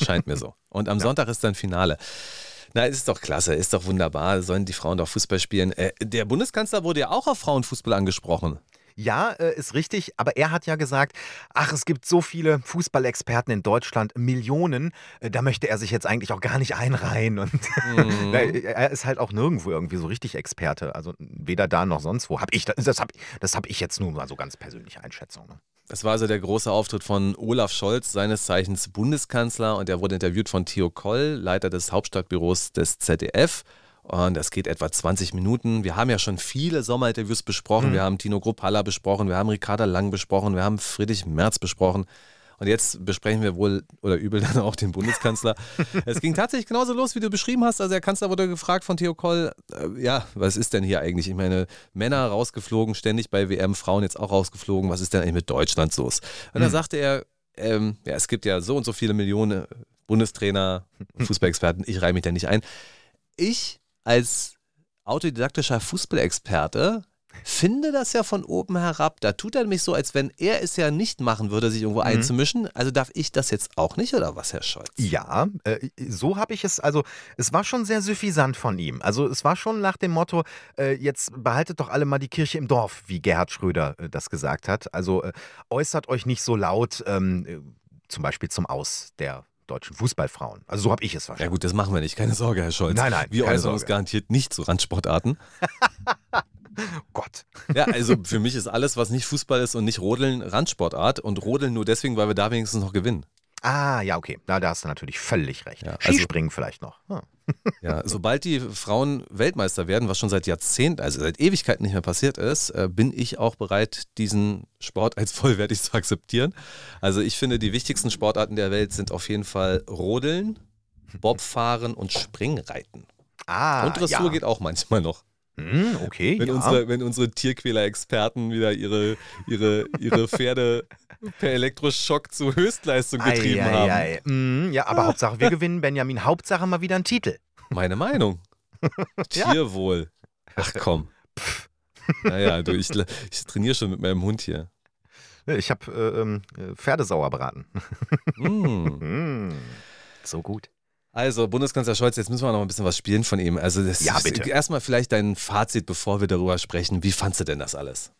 A: Scheint mir so. Und am Sonntag ist dann Finale. Na, ist doch klasse, ist doch wunderbar. Sollen die Frauen doch Fußball spielen? Äh, der Bundeskanzler wurde ja auch auf Frauenfußball angesprochen.
B: Ja, äh, ist richtig, aber er hat ja gesagt, ach, es gibt so viele Fußballexperten in Deutschland, Millionen, äh, da möchte er sich jetzt eigentlich auch gar nicht einreihen. Und
A: Mhm.
B: Er ist halt auch nirgendwo irgendwie so richtig Experte. Also weder da noch sonst wo. Hab ich, das habe das hab ich jetzt nur mal so ganz persönliche Einschätzung. Ne?
A: Das war also der große Auftritt von Olaf Scholz, seines Zeichens Bundeskanzler, und er wurde interviewt von Theo Koll, Leiter des Hauptstadtbüros des ZDF. Und das geht etwa 20 Minuten. Wir haben ja schon viele Sommerinterviews besprochen. Wir haben Tino Gruppalla besprochen, wir haben Ricarda Lang besprochen, wir haben Friedrich Merz besprochen. Und jetzt besprechen wir wohl oder übel dann auch den Bundeskanzler. es ging tatsächlich genauso los, wie du beschrieben hast. Also der Kanzler wurde gefragt von Theo Koll, äh, ja, was ist denn hier eigentlich? Ich meine, Männer rausgeflogen, ständig bei WM, Frauen jetzt auch rausgeflogen. Was ist denn eigentlich mit Deutschland los? Und da sagte er, ähm, ja, es gibt ja so und so viele Millionen Bundestrainer, Fußballexperten, ich reihe mich da nicht ein. Ich als autodidaktischer Fußballexperte finde das ja von oben herab. Da tut er nämlich so, als wenn er es ja nicht machen würde, sich irgendwo einzumischen. Also darf ich das jetzt auch nicht oder was, Herr Scholz?
B: Ja, äh, so habe ich es, also es war schon sehr suffisant von ihm. Also es war schon nach dem Motto, äh, jetzt behaltet doch alle mal die Kirche im Dorf, wie Gerhard Schröder äh, das gesagt hat. Also äh, äußert euch nicht so laut, ähm, äh, zum Beispiel zum Aus der deutschen Fußballfrauen. Also so habe ich es
A: Ja
B: verstanden.
A: gut, das machen wir nicht, keine Sorge, Herr Scholz.
B: Nein, nein,
A: Wir äußern uns garantiert nicht zu Randsportarten.
B: Gott.
A: Ja, also für mich ist alles, was nicht Fußball ist und nicht Rodeln, Randsportart. Und Rodeln nur deswegen, weil wir da wenigstens noch gewinnen.
B: Ah, ja, okay. Na, da hast du natürlich völlig recht.
A: Ja, also-
B: Skispringen vielleicht noch. Hm.
A: Ja, sobald die Frauen Weltmeister werden, was schon seit Jahrzehnten, also seit Ewigkeiten nicht mehr passiert ist, äh, bin ich auch bereit, diesen Sport als vollwertig zu akzeptieren. Also ich finde, die wichtigsten Sportarten der Welt sind auf jeden Fall Rodeln, Bobfahren und Springreiten.
B: Ah,
A: und Dressur
B: ja.
A: geht auch manchmal noch.
B: Hm, okay,
A: Wenn,
B: ja.
A: unsere, wenn unsere Tierquäler-Experten wieder ihre, ihre, ihre Pferde per Elektroschock zu Höchstleistung getrieben
B: Ei,
A: haben.
B: ei, ei. Mm, ja, aber Hauptsache wir gewinnen, Benjamin. Hauptsache mal wieder ein Titel.
A: Meine Meinung. Tierwohl. Ach komm. Naja, du, ich, ich trainiere schon mit meinem Hund hier.
B: Ich habe äh, ähm, äh, Pferdesauerbraten.
A: Mm.
B: Mm, so gut.
A: Also, Bundeskanzler Scholz, jetzt müssen wir noch ein bisschen was spielen von ihm. Also, das
B: Ja,
A: ist-
B: bitte.
A: erstmal vielleicht dein Fazit, bevor wir darüber sprechen. Wie fandst du denn das alles?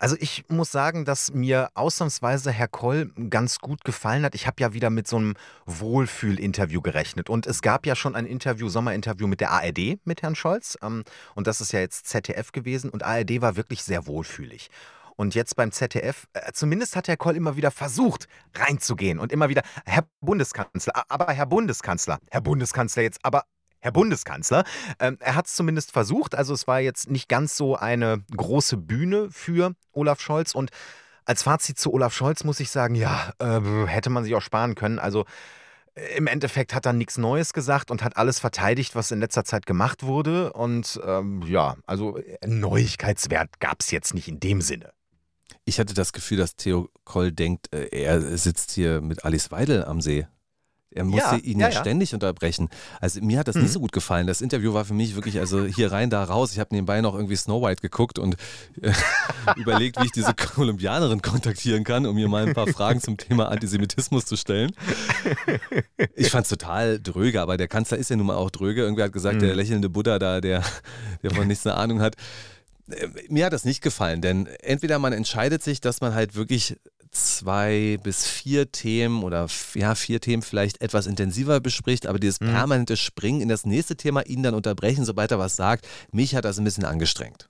B: Also ich muss sagen, dass mir ausnahmsweise Herr Koll ganz gut gefallen hat. Ich habe ja wieder mit so einem Wohlfühl-Interview gerechnet. Und es gab ja schon ein Interview, Sommerinterview mit der ARD mit Herrn Scholz. Ähm, Und das ist ja jetzt ZDF gewesen. Und ARD war wirklich sehr wohlfühlig. Und jetzt beim ZDF, äh, zumindest hat Herr Koll immer wieder versucht, reinzugehen und immer wieder, Herr Bundeskanzler, aber Herr Bundeskanzler, Herr Bundeskanzler jetzt, aber Herr Bundeskanzler. Ähm, er hat es zumindest versucht. Also es war jetzt nicht ganz so eine große Bühne für Olaf Scholz. Und als Fazit zu Olaf Scholz muss ich sagen, ja, äh, hätte man sich auch sparen können. Also äh, im Endeffekt hat er nichts Neues gesagt und hat alles verteidigt, was in letzter Zeit gemacht wurde. Und ähm, ja, also äh, Neuigkeitswert gab es jetzt nicht in dem Sinne.
A: Ich hatte das Gefühl, dass Theo Koll denkt, äh, er sitzt hier mit Alice Weidel am See. Er musste
B: Ja,
A: ihn
B: ja,
A: ja,
B: ja.
A: ständig unterbrechen. Also mir hat das
B: Mhm.
A: nicht so gut gefallen. Das Interview war für mich wirklich, also hier rein, da raus. Ich habe nebenbei noch irgendwie Snow White geguckt und äh, überlegt, wie ich diese Kolumbianerin kontaktieren kann, um ihr mal ein paar Fragen zum Thema Antisemitismus zu stellen. Ich fand es total dröge, aber der Kanzler ist ja nun mal auch dröge. Irgendwer hat gesagt,
B: Mhm.
A: der lächelnde Buddha da, der, der von nichts eine Ahnung hat. Äh, Mir hat das nicht gefallen, denn entweder man entscheidet sich, dass man halt wirklich zwei bis vier Themen oder ja, vier Themen vielleicht etwas intensiver bespricht, aber dieses
B: Mhm.
A: permanente Springen in das nächste Thema, ihn dann unterbrechen, sobald er was sagt, mich hat das ein bisschen angestrengt.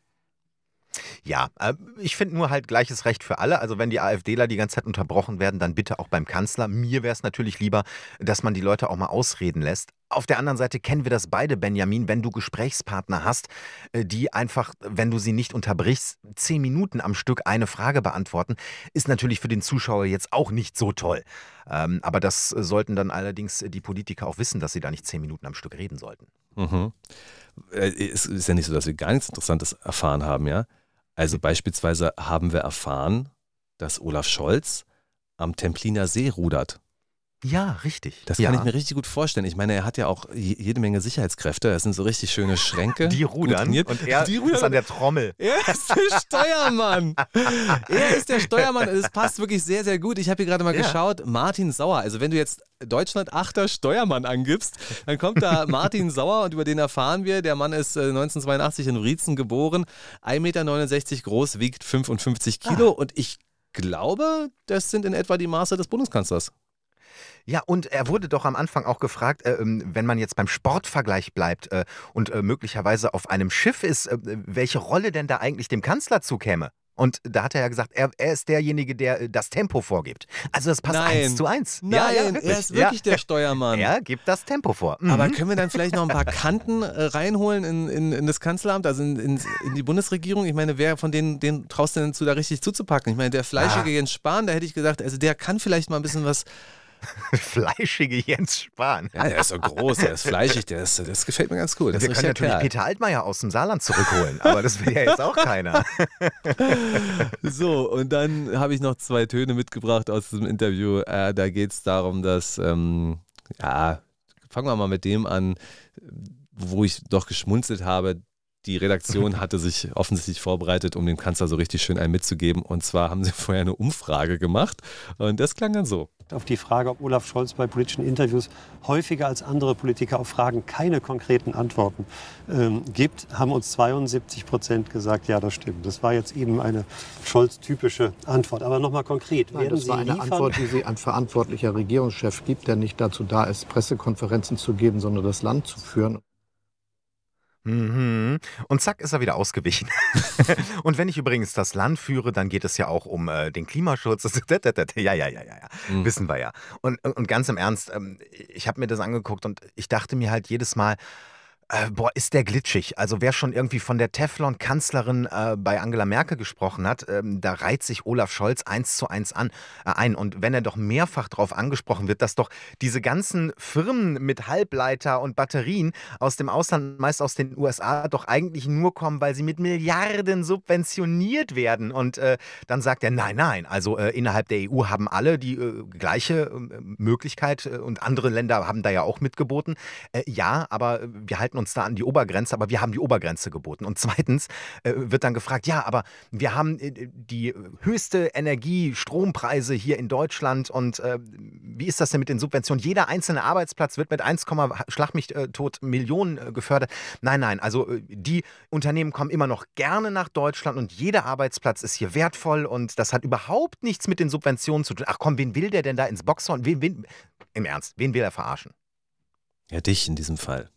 B: Ja, äh, ich finde nur halt gleiches Recht für alle. Also wenn die AfDler die ganze Zeit unterbrochen werden, dann bitte auch beim Kanzler. Mir wäre es natürlich lieber, dass man die Leute auch mal ausreden lässt. Auf der anderen Seite kennen wir das beide, Benjamin, wenn du Gesprächspartner hast, äh, die einfach, wenn du sie nicht unterbrichst, zehn Minuten am Stück eine Frage beantworten, ist natürlich für den Zuschauer jetzt auch nicht so toll. Ähm, aber das äh, sollten dann allerdings äh, die Politiker auch wissen, dass sie da nicht zehn Minuten am Stück reden sollten.
A: Mhm. Es ist ja nicht so, dass wir gar nichts Interessantes erfahren haben, ja. Also beispielsweise haben wir erfahren, dass Olaf Scholz am Templiner See rudert.
B: Ja, richtig.
A: Das
B: ja.
A: kann ich mir richtig gut vorstellen. Ich meine, er hat ja auch je- jede Menge Sicherheitskräfte. Das sind so richtig schöne Schränke.
B: Die rudern und er
A: Die
B: ist
A: rudern.
B: an der Trommel.
A: Er ist der Steuermann. er ist der Steuermann. Es passt wirklich sehr, sehr gut. Ich habe hier gerade mal
B: Ja.
A: geschaut. Martin Sauer. Also wenn du jetzt Deutschland achter Steuermann angibst, dann kommt da Martin Sauer und über den erfahren wir. Der Mann ist äh, 1982 in Wriezen geboren, 1,69 Meter groß, wiegt 55 Kilo und ich glaube, das sind in etwa die Maße des Bundeskanzlers.
B: Ja, und er wurde doch am Anfang auch gefragt, äh, ähm, wenn man jetzt beim Sportvergleich bleibt äh, und äh, möglicherweise auf einem Schiff ist, äh, welche Rolle denn da eigentlich dem Kanzler zukäme. Und da hat er ja gesagt, er, er ist derjenige, der äh, das Tempo vorgibt. Also das passt
A: Nein.
B: eins zu eins.
A: Nein,
B: ja, ja, wirklich.
A: er ist wirklich
B: ja.
A: der Steuermann.
B: Er gibt das Tempo vor. Mhm.
A: Aber können wir dann vielleicht noch ein paar Kanten äh, reinholen in, in, in das Kanzleramt, also in, in, die Bundesregierung? Ich meine, wer von denen den traust du denn zu, da richtig zuzupacken? Ich meine, der fleischige
B: Ah.
A: Jens Spahn, da hätte ich gesagt, also der kann vielleicht mal ein bisschen was.
B: Fleischige Jens Spahn.
A: Ja, der ist so groß, der ist fleischig, der ist, das gefällt mir ganz gut. Das
B: Wir können natürlich
A: richtiger
B: Peter Altmaier aus dem Saarland zurückholen, aber das will ja jetzt auch keiner.
A: Kerl. So, und dann habe ich noch zwei Töne mitgebracht aus diesem Interview. Äh, da geht es darum, dass, ähm, ja, fangen wir mal mit dem an, wo ich doch geschmunzelt habe. Die Redaktion hatte sich offensichtlich vorbereitet, um dem Kanzler so richtig schön einen mitzugeben. Und zwar haben sie vorher eine Umfrage gemacht und das klang dann so.
G: Auf die Frage, ob Olaf Scholz bei politischen Interviews häufiger als andere Politiker auf Fragen keine konkreten Antworten ähm, gibt, haben uns 72 Prozent gesagt, ja, das stimmt. Das war jetzt eben eine Scholz-typische Antwort. Aber nochmal konkret.
H: Nein, das war eine liefern? Antwort, die Sie ein verantwortlicher Regierungschef gibt, der nicht dazu da ist, Pressekonferenzen zu geben, sondern das Land zu führen.
B: Mhm. Und zack ist er wieder ausgewichen. und wenn ich übrigens das Land führe, dann geht es ja auch um äh, den Klimaschutz. ja, ja, ja, ja, ja. Mhm. Wissen wir ja. Und, und ganz im Ernst, ähm, ich habe mir das angeguckt und ich dachte mir halt jedes Mal, äh, boah, ist der glitschig. Also wer schon irgendwie von der Teflon-Kanzlerin äh, bei Angela Merkel gesprochen hat, ähm, da reiht sich Olaf Scholz eins zu eins an, äh, ein. Und wenn er doch mehrfach darauf angesprochen wird, dass doch diese ganzen Firmen mit Halbleiter und Batterien aus dem Ausland, meist aus den USA, doch eigentlich nur kommen, weil sie mit Milliarden subventioniert werden. Und äh, dann sagt er, nein, nein, also äh, innerhalb der EU haben alle die äh, gleiche Möglichkeit und andere Länder haben da ja auch mitgeboten. ja, aber wir halten uns da an die Obergrenze, aber wir haben die Obergrenze geboten. Und zweitens äh, wird dann gefragt, ja, aber wir haben äh, die höchste Energie, Strompreise hier in Deutschland und äh, wie ist das denn mit den Subventionen? Jeder einzelne Arbeitsplatz wird mit 1, Schlag mich tot Millionen gefördert. Nein, nein, also die Unternehmen kommen immer noch gerne nach Deutschland und jeder Arbeitsplatz ist hier wertvoll und das hat überhaupt nichts mit den Subventionen zu tun. Ach komm, wen will der denn da ins Boxhorn? Wen, wen, Im Ernst, wen will er verarschen?
A: Ja, dich in diesem Fall.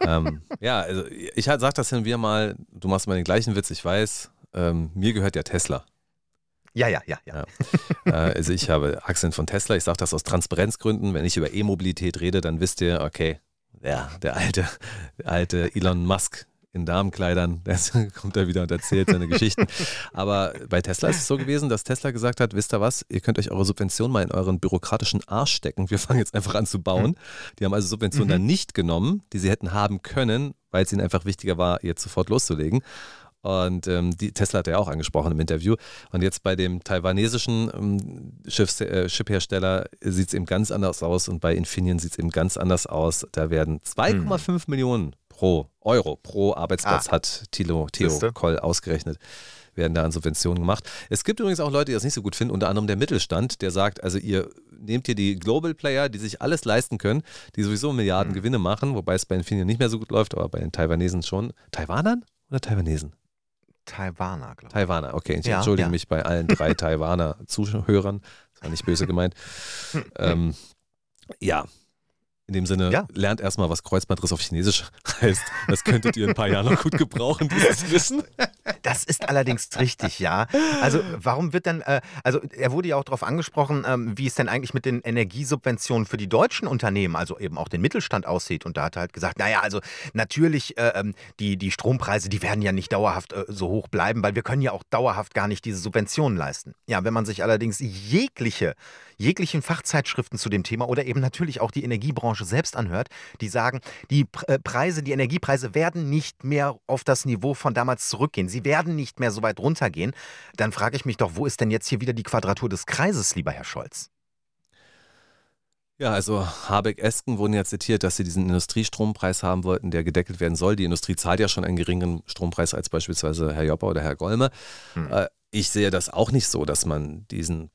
A: Ähm, ja, also ich halt sag das hin wir mal, du machst mal den gleichen Witz, ich weiß, ähm, mir gehört ja Tesla.
B: Ja, ja, ja, ja.
A: ja. Äh, also ich habe Aktien von Tesla, ich sage das aus Transparenzgründen. Wenn ich über E-Mobilität rede, dann wisst ihr, okay, ja, der alte, der alte Elon Musk in Damenkleidern, der kommt da wieder und erzählt seine Geschichten. Aber bei Tesla ist es so gewesen, dass Tesla gesagt hat, wisst ihr was, ihr könnt euch eure Subvention mal in euren bürokratischen Arsch stecken. Wir fangen jetzt einfach an zu bauen. Die haben also Subventionen mhm. dann nicht genommen, die sie hätten haben können, weil es ihnen einfach wichtiger war, jetzt sofort loszulegen. Und ähm, die Tesla hat er ja auch angesprochen im Interview. Und jetzt bei dem taiwanesischen ähm, Schiffs, äh, Chiphersteller sieht es eben ganz anders aus und bei Infineon sieht es eben ganz anders aus. Da werden 2,5 hm. Millionen pro Euro pro Arbeitsplatz ah. hat Thilo, Theo Koll ausgerechnet werden da an Subventionen gemacht. Es gibt übrigens auch Leute, die das nicht so gut finden, unter anderem der Mittelstand, der sagt, also ihr nehmt hier die Global Player, die sich alles leisten können, die sowieso Milliarden mhm. Gewinne machen, wobei es bei Infineon nicht mehr so gut läuft, aber bei den Taiwanesen schon. Taiwanern oder Taiwanesen?
B: Taiwaner, glaube
A: ich. Taiwaner, okay. Ich ja, entschuldige ja. mich bei allen drei Taiwaner Zuhörern. Das war nicht böse gemeint. ähm, ja, in dem Sinne, ja. lernt erstmal, was Kreuzbandriss auf Chinesisch heißt. Das könntet ihr in ein paar Jahren noch gut gebrauchen, dieses Wissen.
B: Das ist allerdings richtig, ja. Also, warum wird denn, äh, also er wurde ja auch darauf angesprochen, ähm, wie es denn eigentlich mit den Energiesubventionen für die deutschen Unternehmen, also eben auch den Mittelstand aussieht. Und da hat er halt gesagt, naja, also natürlich, äh, ähm, die, die Strompreise, die werden ja nicht dauerhaft äh, so hoch bleiben, weil wir können ja auch dauerhaft gar nicht diese Subventionen leisten. Ja, wenn man sich allerdings jegliche jeglichen Fachzeitschriften zu dem Thema oder eben natürlich auch die Energiebranche selbst anhört, die sagen, die äh, Preise, die Energiepreise werden nicht mehr auf das Niveau von damals zurückgehen. Sie werden nicht mehr so weit runtergehen. Dann frage ich mich doch, wo ist denn jetzt hier wieder die Quadratur des Kreises, lieber Herr Scholz?
A: Ja, also Habeck-Esken wurden ja zitiert, dass sie diesen Industriestrompreis haben wollten, der gedeckelt werden soll. Die Industrie zahlt ja schon einen geringeren Strompreis als beispielsweise Herr Jopper oder Herr Golme. Hm. Äh, ich sehe das auch nicht so, dass man diesen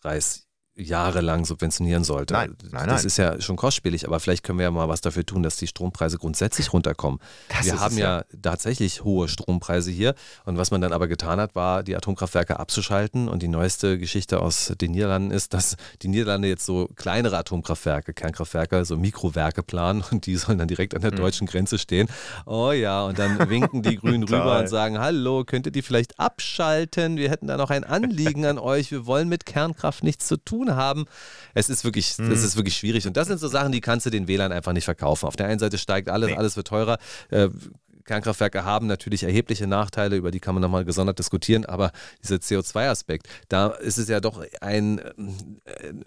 A: Preis jahrelang subventionieren sollte.
B: Nein, nein,
A: das
B: nein.
A: ist ja schon kostspielig, aber vielleicht können wir ja mal was dafür tun, dass die Strompreise grundsätzlich runterkommen. Das wir haben ja, ja tatsächlich hohe Strompreise hier und was man dann aber getan hat, war, die Atomkraftwerke abzuschalten und die neueste Geschichte aus den Niederlanden ist, dass die Niederlande jetzt so kleinere Atomkraftwerke, Kernkraftwerke, so Mikrowerke planen und die sollen dann direkt an der mhm. deutschen Grenze stehen. Oh ja, und dann winken die Grünen rüber und sagen, hallo, könnt ihr die vielleicht abschalten? Wir hätten da noch ein Anliegen an euch, wir wollen mit Kernkraft nichts zu tun tun haben. Es ist wirklich, mhm. es ist wirklich schwierig. Und das sind so Sachen, die kannst du den Wählern einfach nicht verkaufen. Auf der einen Seite steigt alles, nee. alles wird teurer. Äh, Kernkraftwerke haben natürlich erhebliche Nachteile, über die kann man nochmal gesondert diskutieren, aber dieser CO2-Aspekt, da ist es ja doch ein, äh,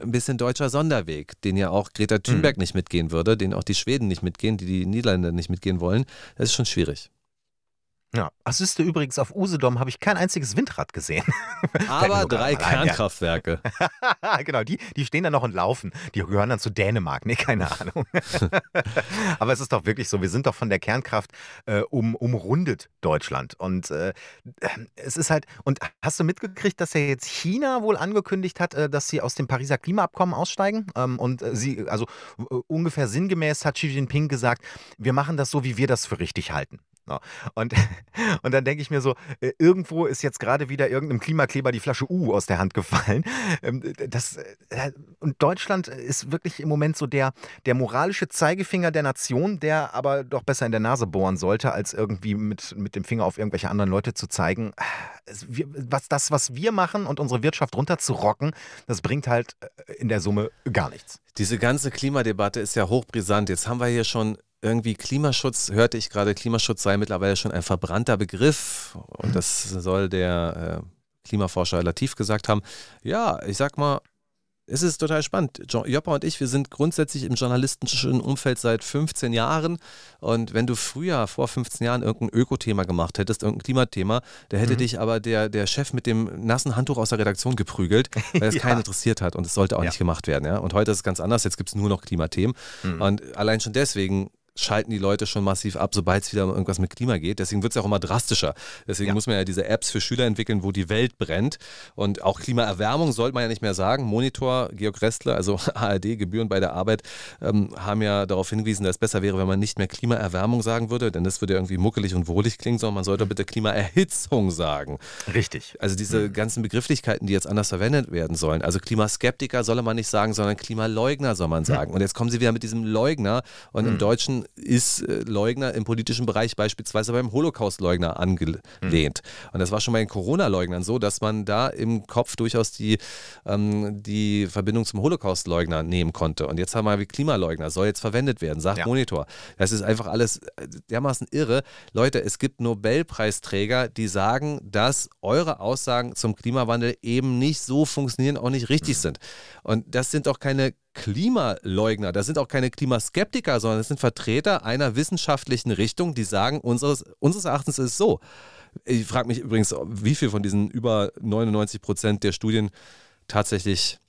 A: ein bisschen deutscher Sonderweg, den ja auch Greta Thunberg mhm. nicht mitgehen würde, den auch die Schweden nicht mitgehen, die die Niederländer nicht mitgehen wollen. Das ist schon schwierig.
B: Ja, das ist übrigens auf Usedom habe ich kein einziges Windrad gesehen.
A: Aber drei Kernkraftwerke.
B: genau, die, die stehen da noch und laufen. Die gehören dann zu Dänemark. Nee, keine Ahnung. Aber es ist doch wirklich so, wir sind doch von der Kernkraft äh, um, umrundet, Deutschland. Und äh, es ist halt, und hast du mitgekriegt, dass ja jetzt China wohl angekündigt hat, äh, dass sie aus dem Pariser Klimaabkommen aussteigen? Ähm, und äh, sie, also äh, ungefähr sinngemäß hat Xi Jinping gesagt, wir machen das so, wie wir das für richtig halten. No. Und, und dann denke ich mir so, äh, irgendwo ist jetzt gerade wieder irgendeinem Klimakleber die Flasche U aus der Hand gefallen. Ähm, das, äh, und Deutschland ist wirklich im Moment so der, der moralische Zeigefinger der Nation, der aber doch besser in der Nase bohren sollte, als irgendwie mit, mit dem Finger auf irgendwelche anderen Leute zu zeigen. Was, das, was wir machen und unsere Wirtschaft runterzurocken, das bringt halt äh, in der Summe gar nichts.
A: Diese ganze Klimadebatte ist ja hochbrisant. Jetzt haben wir hier schon irgendwie Klimaschutz, hörte ich gerade, Klimaschutz sei mittlerweile schon ein verbrannter Begriff. Und das soll der äh, Klimaforscher Latif gesagt haben. Ja, ich sag mal, es ist total spannend. Joppa und ich, wir sind grundsätzlich im journalistischen Umfeld seit 15 Jahren. Und wenn du früher, vor 15 Jahren, irgendein Ökothema gemacht hättest, irgendein Klimathema, da hätte mhm. dich aber der, der Chef mit dem nassen Handtuch aus der Redaktion geprügelt, weil es ja. keinen interessiert hat. Und es sollte auch ja. nicht gemacht werden. Ja? Und heute ist es ganz anders. Jetzt gibt es nur noch Klimathemen. Mhm. Und allein schon deswegen schalten die Leute schon massiv ab, sobald es wieder um irgendwas mit Klima geht. Deswegen wird es ja auch immer drastischer. Deswegen ja. muss man ja diese Apps für Schüler entwickeln, wo die Welt brennt. Und auch Klimaerwärmung sollte man ja nicht mehr sagen. Monitor, Georg Restler, also ARD, Gebühren bei der Arbeit, ähm, haben ja darauf hingewiesen, dass es besser wäre, wenn man nicht mehr Klimaerwärmung sagen würde, denn das würde irgendwie muckelig und wohlig klingen, sondern man sollte bitte Klimaerhitzung sagen.
B: Richtig.
A: Also diese mhm. ganzen Begrifflichkeiten, die jetzt anders verwendet werden sollen. Also Klimaskeptiker solle man nicht sagen, sondern Klimaleugner soll man mhm. sagen. Mhm. Und jetzt kommen sie wieder mit diesem Leugner und mhm. im Deutschen ist äh, Leugner im politischen Bereich beispielsweise beim Holocaust-Leugner angelehnt. Mhm. Und das war schon bei den Corona-Leugnern so, dass man da im Kopf durchaus die, ähm, die Verbindung zum Holocaust-Leugner nehmen konnte. Und jetzt haben wir wie Klimaleugner, soll jetzt verwendet werden, sagt ja. Monitor. Das ist einfach alles äh, dermaßen irre. Leute, es gibt Nobelpreisträger, die sagen, dass eure Aussagen zum Klimawandel eben nicht so funktionieren, auch nicht richtig mhm. sind. Und das sind auch keine Klimaleugner, das sind auch keine Klimaskeptiker, sondern das sind Vertreter einer wissenschaftlichen Richtung, die sagen, unseres, unseres Erachtens ist es so. Ich frage mich übrigens, wie viel von diesen über 99 Prozent der Studien tatsächlich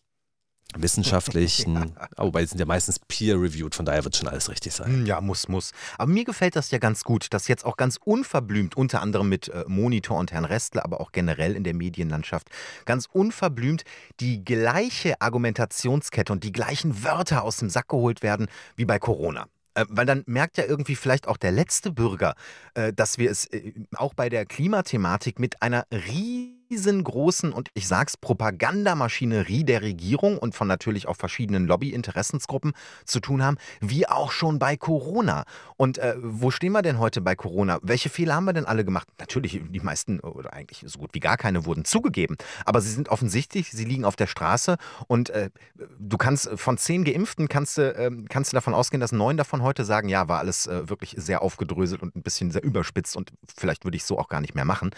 A: wissenschaftlichen, ja. wobei die sind ja meistens peer-reviewed, von daher wird schon alles richtig sein.
B: Hm, ja, muss, muss. Aber mir gefällt das ja ganz gut, dass jetzt auch ganz unverblümt, unter anderem mit äh, Monitor und Herrn Restler, aber auch generell in der Medienlandschaft, ganz unverblümt die gleiche Argumentationskette und die gleichen Wörter aus dem Sack geholt werden wie bei Corona. Äh, weil dann merkt ja irgendwie vielleicht auch der letzte Bürger, äh, dass wir es äh, auch bei der Klimathematik mit einer riesigen riesengroßen und ich sag's Propagandamaschinerie der Regierung und von natürlich auch verschiedenen Lobbyinteressensgruppen zu tun haben, wie auch schon bei Corona. Und äh, wo stehen wir denn heute bei Corona? Welche Fehler haben wir denn alle gemacht? Natürlich, die meisten oder eigentlich so gut wie gar keine wurden zugegeben, aber sie sind offensichtlich, sie liegen auf der Straße und äh, du kannst von zehn Geimpften kannst du, äh, kannst du davon ausgehen, dass neun davon heute sagen, ja, war alles äh, wirklich sehr aufgedröselt und ein bisschen sehr überspitzt und vielleicht würde ich so auch gar nicht mehr machen.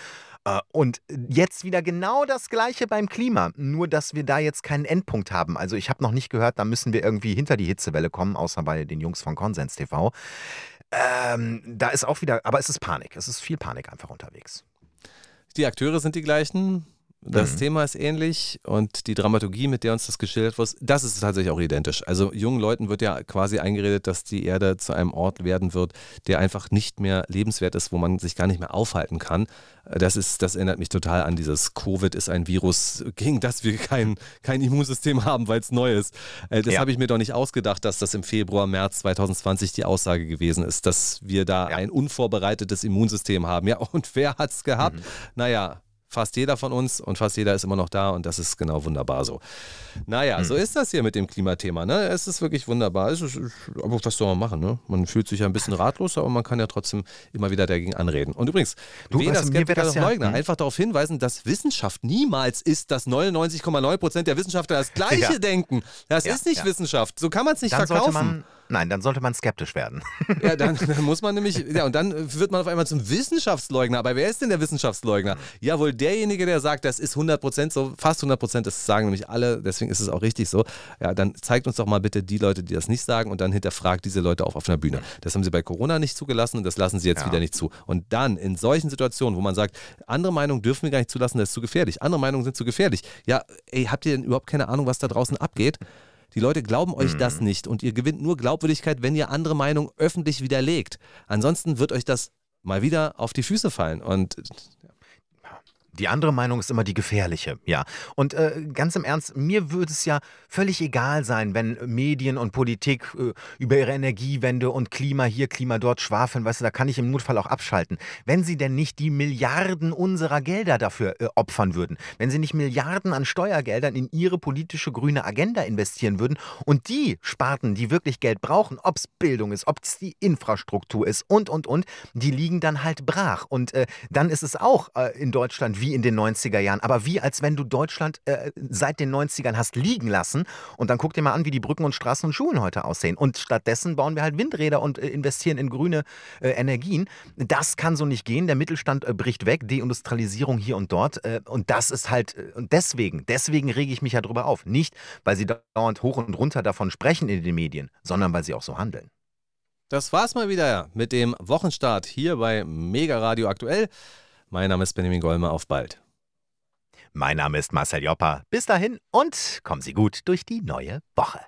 B: Äh, und jetzt wieder genau das Gleiche beim Klima, nur dass wir da jetzt keinen Endpunkt haben. Also ich habe noch nicht gehört, da müssen wir irgendwie hinter die Hitzewelle kommen, außer bei den Jungs von Konsens TV. Ähm, da ist auch wieder, aber es ist Panik. Es ist viel Panik einfach unterwegs.
A: Die Akteure sind die gleichen, das mhm. Thema ist ähnlich und die Dramaturgie, mit der uns das geschildert wird, das ist tatsächlich auch identisch. Also jungen Leuten wird ja quasi eingeredet, dass die Erde zu einem Ort werden wird, der einfach nicht mehr lebenswert ist, wo man sich gar nicht mehr aufhalten kann. Das, ist, das erinnert mich total an dieses Covid ist ein Virus, gegen das wir kein, kein Immunsystem haben, weil es neu ist. Äh, das ja. habe ich mir doch nicht ausgedacht, dass das im Februar, März 2020 die Aussage gewesen ist, dass wir da ja. ein unvorbereitetes Immunsystem haben. Ja, und wer hat es gehabt? Mhm. Naja, fast jeder von uns und fast jeder ist immer noch da und das ist genau wunderbar so. Naja, hm. so ist das hier mit dem Klimathema. Ne? Es ist wirklich wunderbar. Es ist, aber was soll man machen? Ne? Man fühlt sich ja ein bisschen ratlos, aber man kann ja trotzdem immer wieder dagegen anreden. Und übrigens, du, weder Skeptiker noch Leugner, ja, einfach darauf hinweisen, dass Wissenschaft niemals ist, dass 99,9 Prozent der Wissenschaftler das Gleiche ja. denken. Das ja, ist nicht Wissenschaft. So kann man es nicht
B: Dann
A: verkaufen.
B: Nein, dann sollte man skeptisch werden.
A: Ja, dann, dann, muss man nämlich, ja, und dann wird man auf einmal zum Wissenschaftsleugner. Aber wer ist denn der Wissenschaftsleugner? Ja, wohl derjenige, der sagt, das ist 100 Prozent so, fast 100 Prozent, das sagen nämlich alle, deswegen ist es auch richtig so. Ja, dann zeigt uns doch mal bitte die Leute, die das nicht sagen und dann hinterfragt diese Leute auch auf einer Bühne. Das haben sie bei Corona nicht zugelassen und das lassen sie jetzt ja. wieder nicht zu. Und dann in solchen Situationen, wo man sagt, andere Meinungen dürfen wir gar nicht zulassen, das ist zu gefährlich. Andere Meinungen sind zu gefährlich. Ja, ey, habt ihr denn überhaupt keine Ahnung, was da draußen abgeht? Die Leute glauben euch mhm. das nicht und ihr gewinnt nur Glaubwürdigkeit, wenn ihr andere Meinungen öffentlich widerlegt. Ansonsten wird euch das mal wieder auf die Füße fallen. Und
B: die andere Meinung ist immer die gefährliche, ja. Und äh, ganz im Ernst, mir würde es ja völlig egal sein, wenn Medien und Politik äh, über ihre Energiewende und Klima hier, Klima dort schwafeln, weißt du, da kann ich im Notfall auch abschalten. Wenn sie denn nicht die Milliarden unserer Gelder dafür äh, opfern würden, wenn sie nicht Milliarden an Steuergeldern in ihre politische grüne Agenda investieren würden und die Sparten, die wirklich Geld brauchen, ob es Bildung ist, ob es die Infrastruktur ist und, und, und, die liegen dann halt brach. Und äh, dann ist es auch äh, in Deutschland wie wie in den 90er Jahren, aber wie als wenn du Deutschland äh, seit den 90ern hast liegen lassen. Und dann guck dir mal an, wie die Brücken und Straßen und Schulen heute aussehen. Und stattdessen bauen wir halt Windräder und äh, investieren in grüne äh, Energien. Das kann so nicht gehen. Der Mittelstand äh, bricht weg, Deindustrialisierung hier und dort. Äh, und das ist halt, äh, und deswegen, deswegen rege ich mich ja drüber auf. Nicht, weil sie dauernd hoch und runter davon sprechen in den Medien, sondern weil sie auch so handeln.
A: Das war's mal wieder mit dem Wochenstart hier bei Mega Radio Aktuell. Mein Name ist Benjamin Golmer. Auf bald.
B: Mein Name ist Marcel Joppa. Bis dahin und kommen Sie gut durch die neue Woche.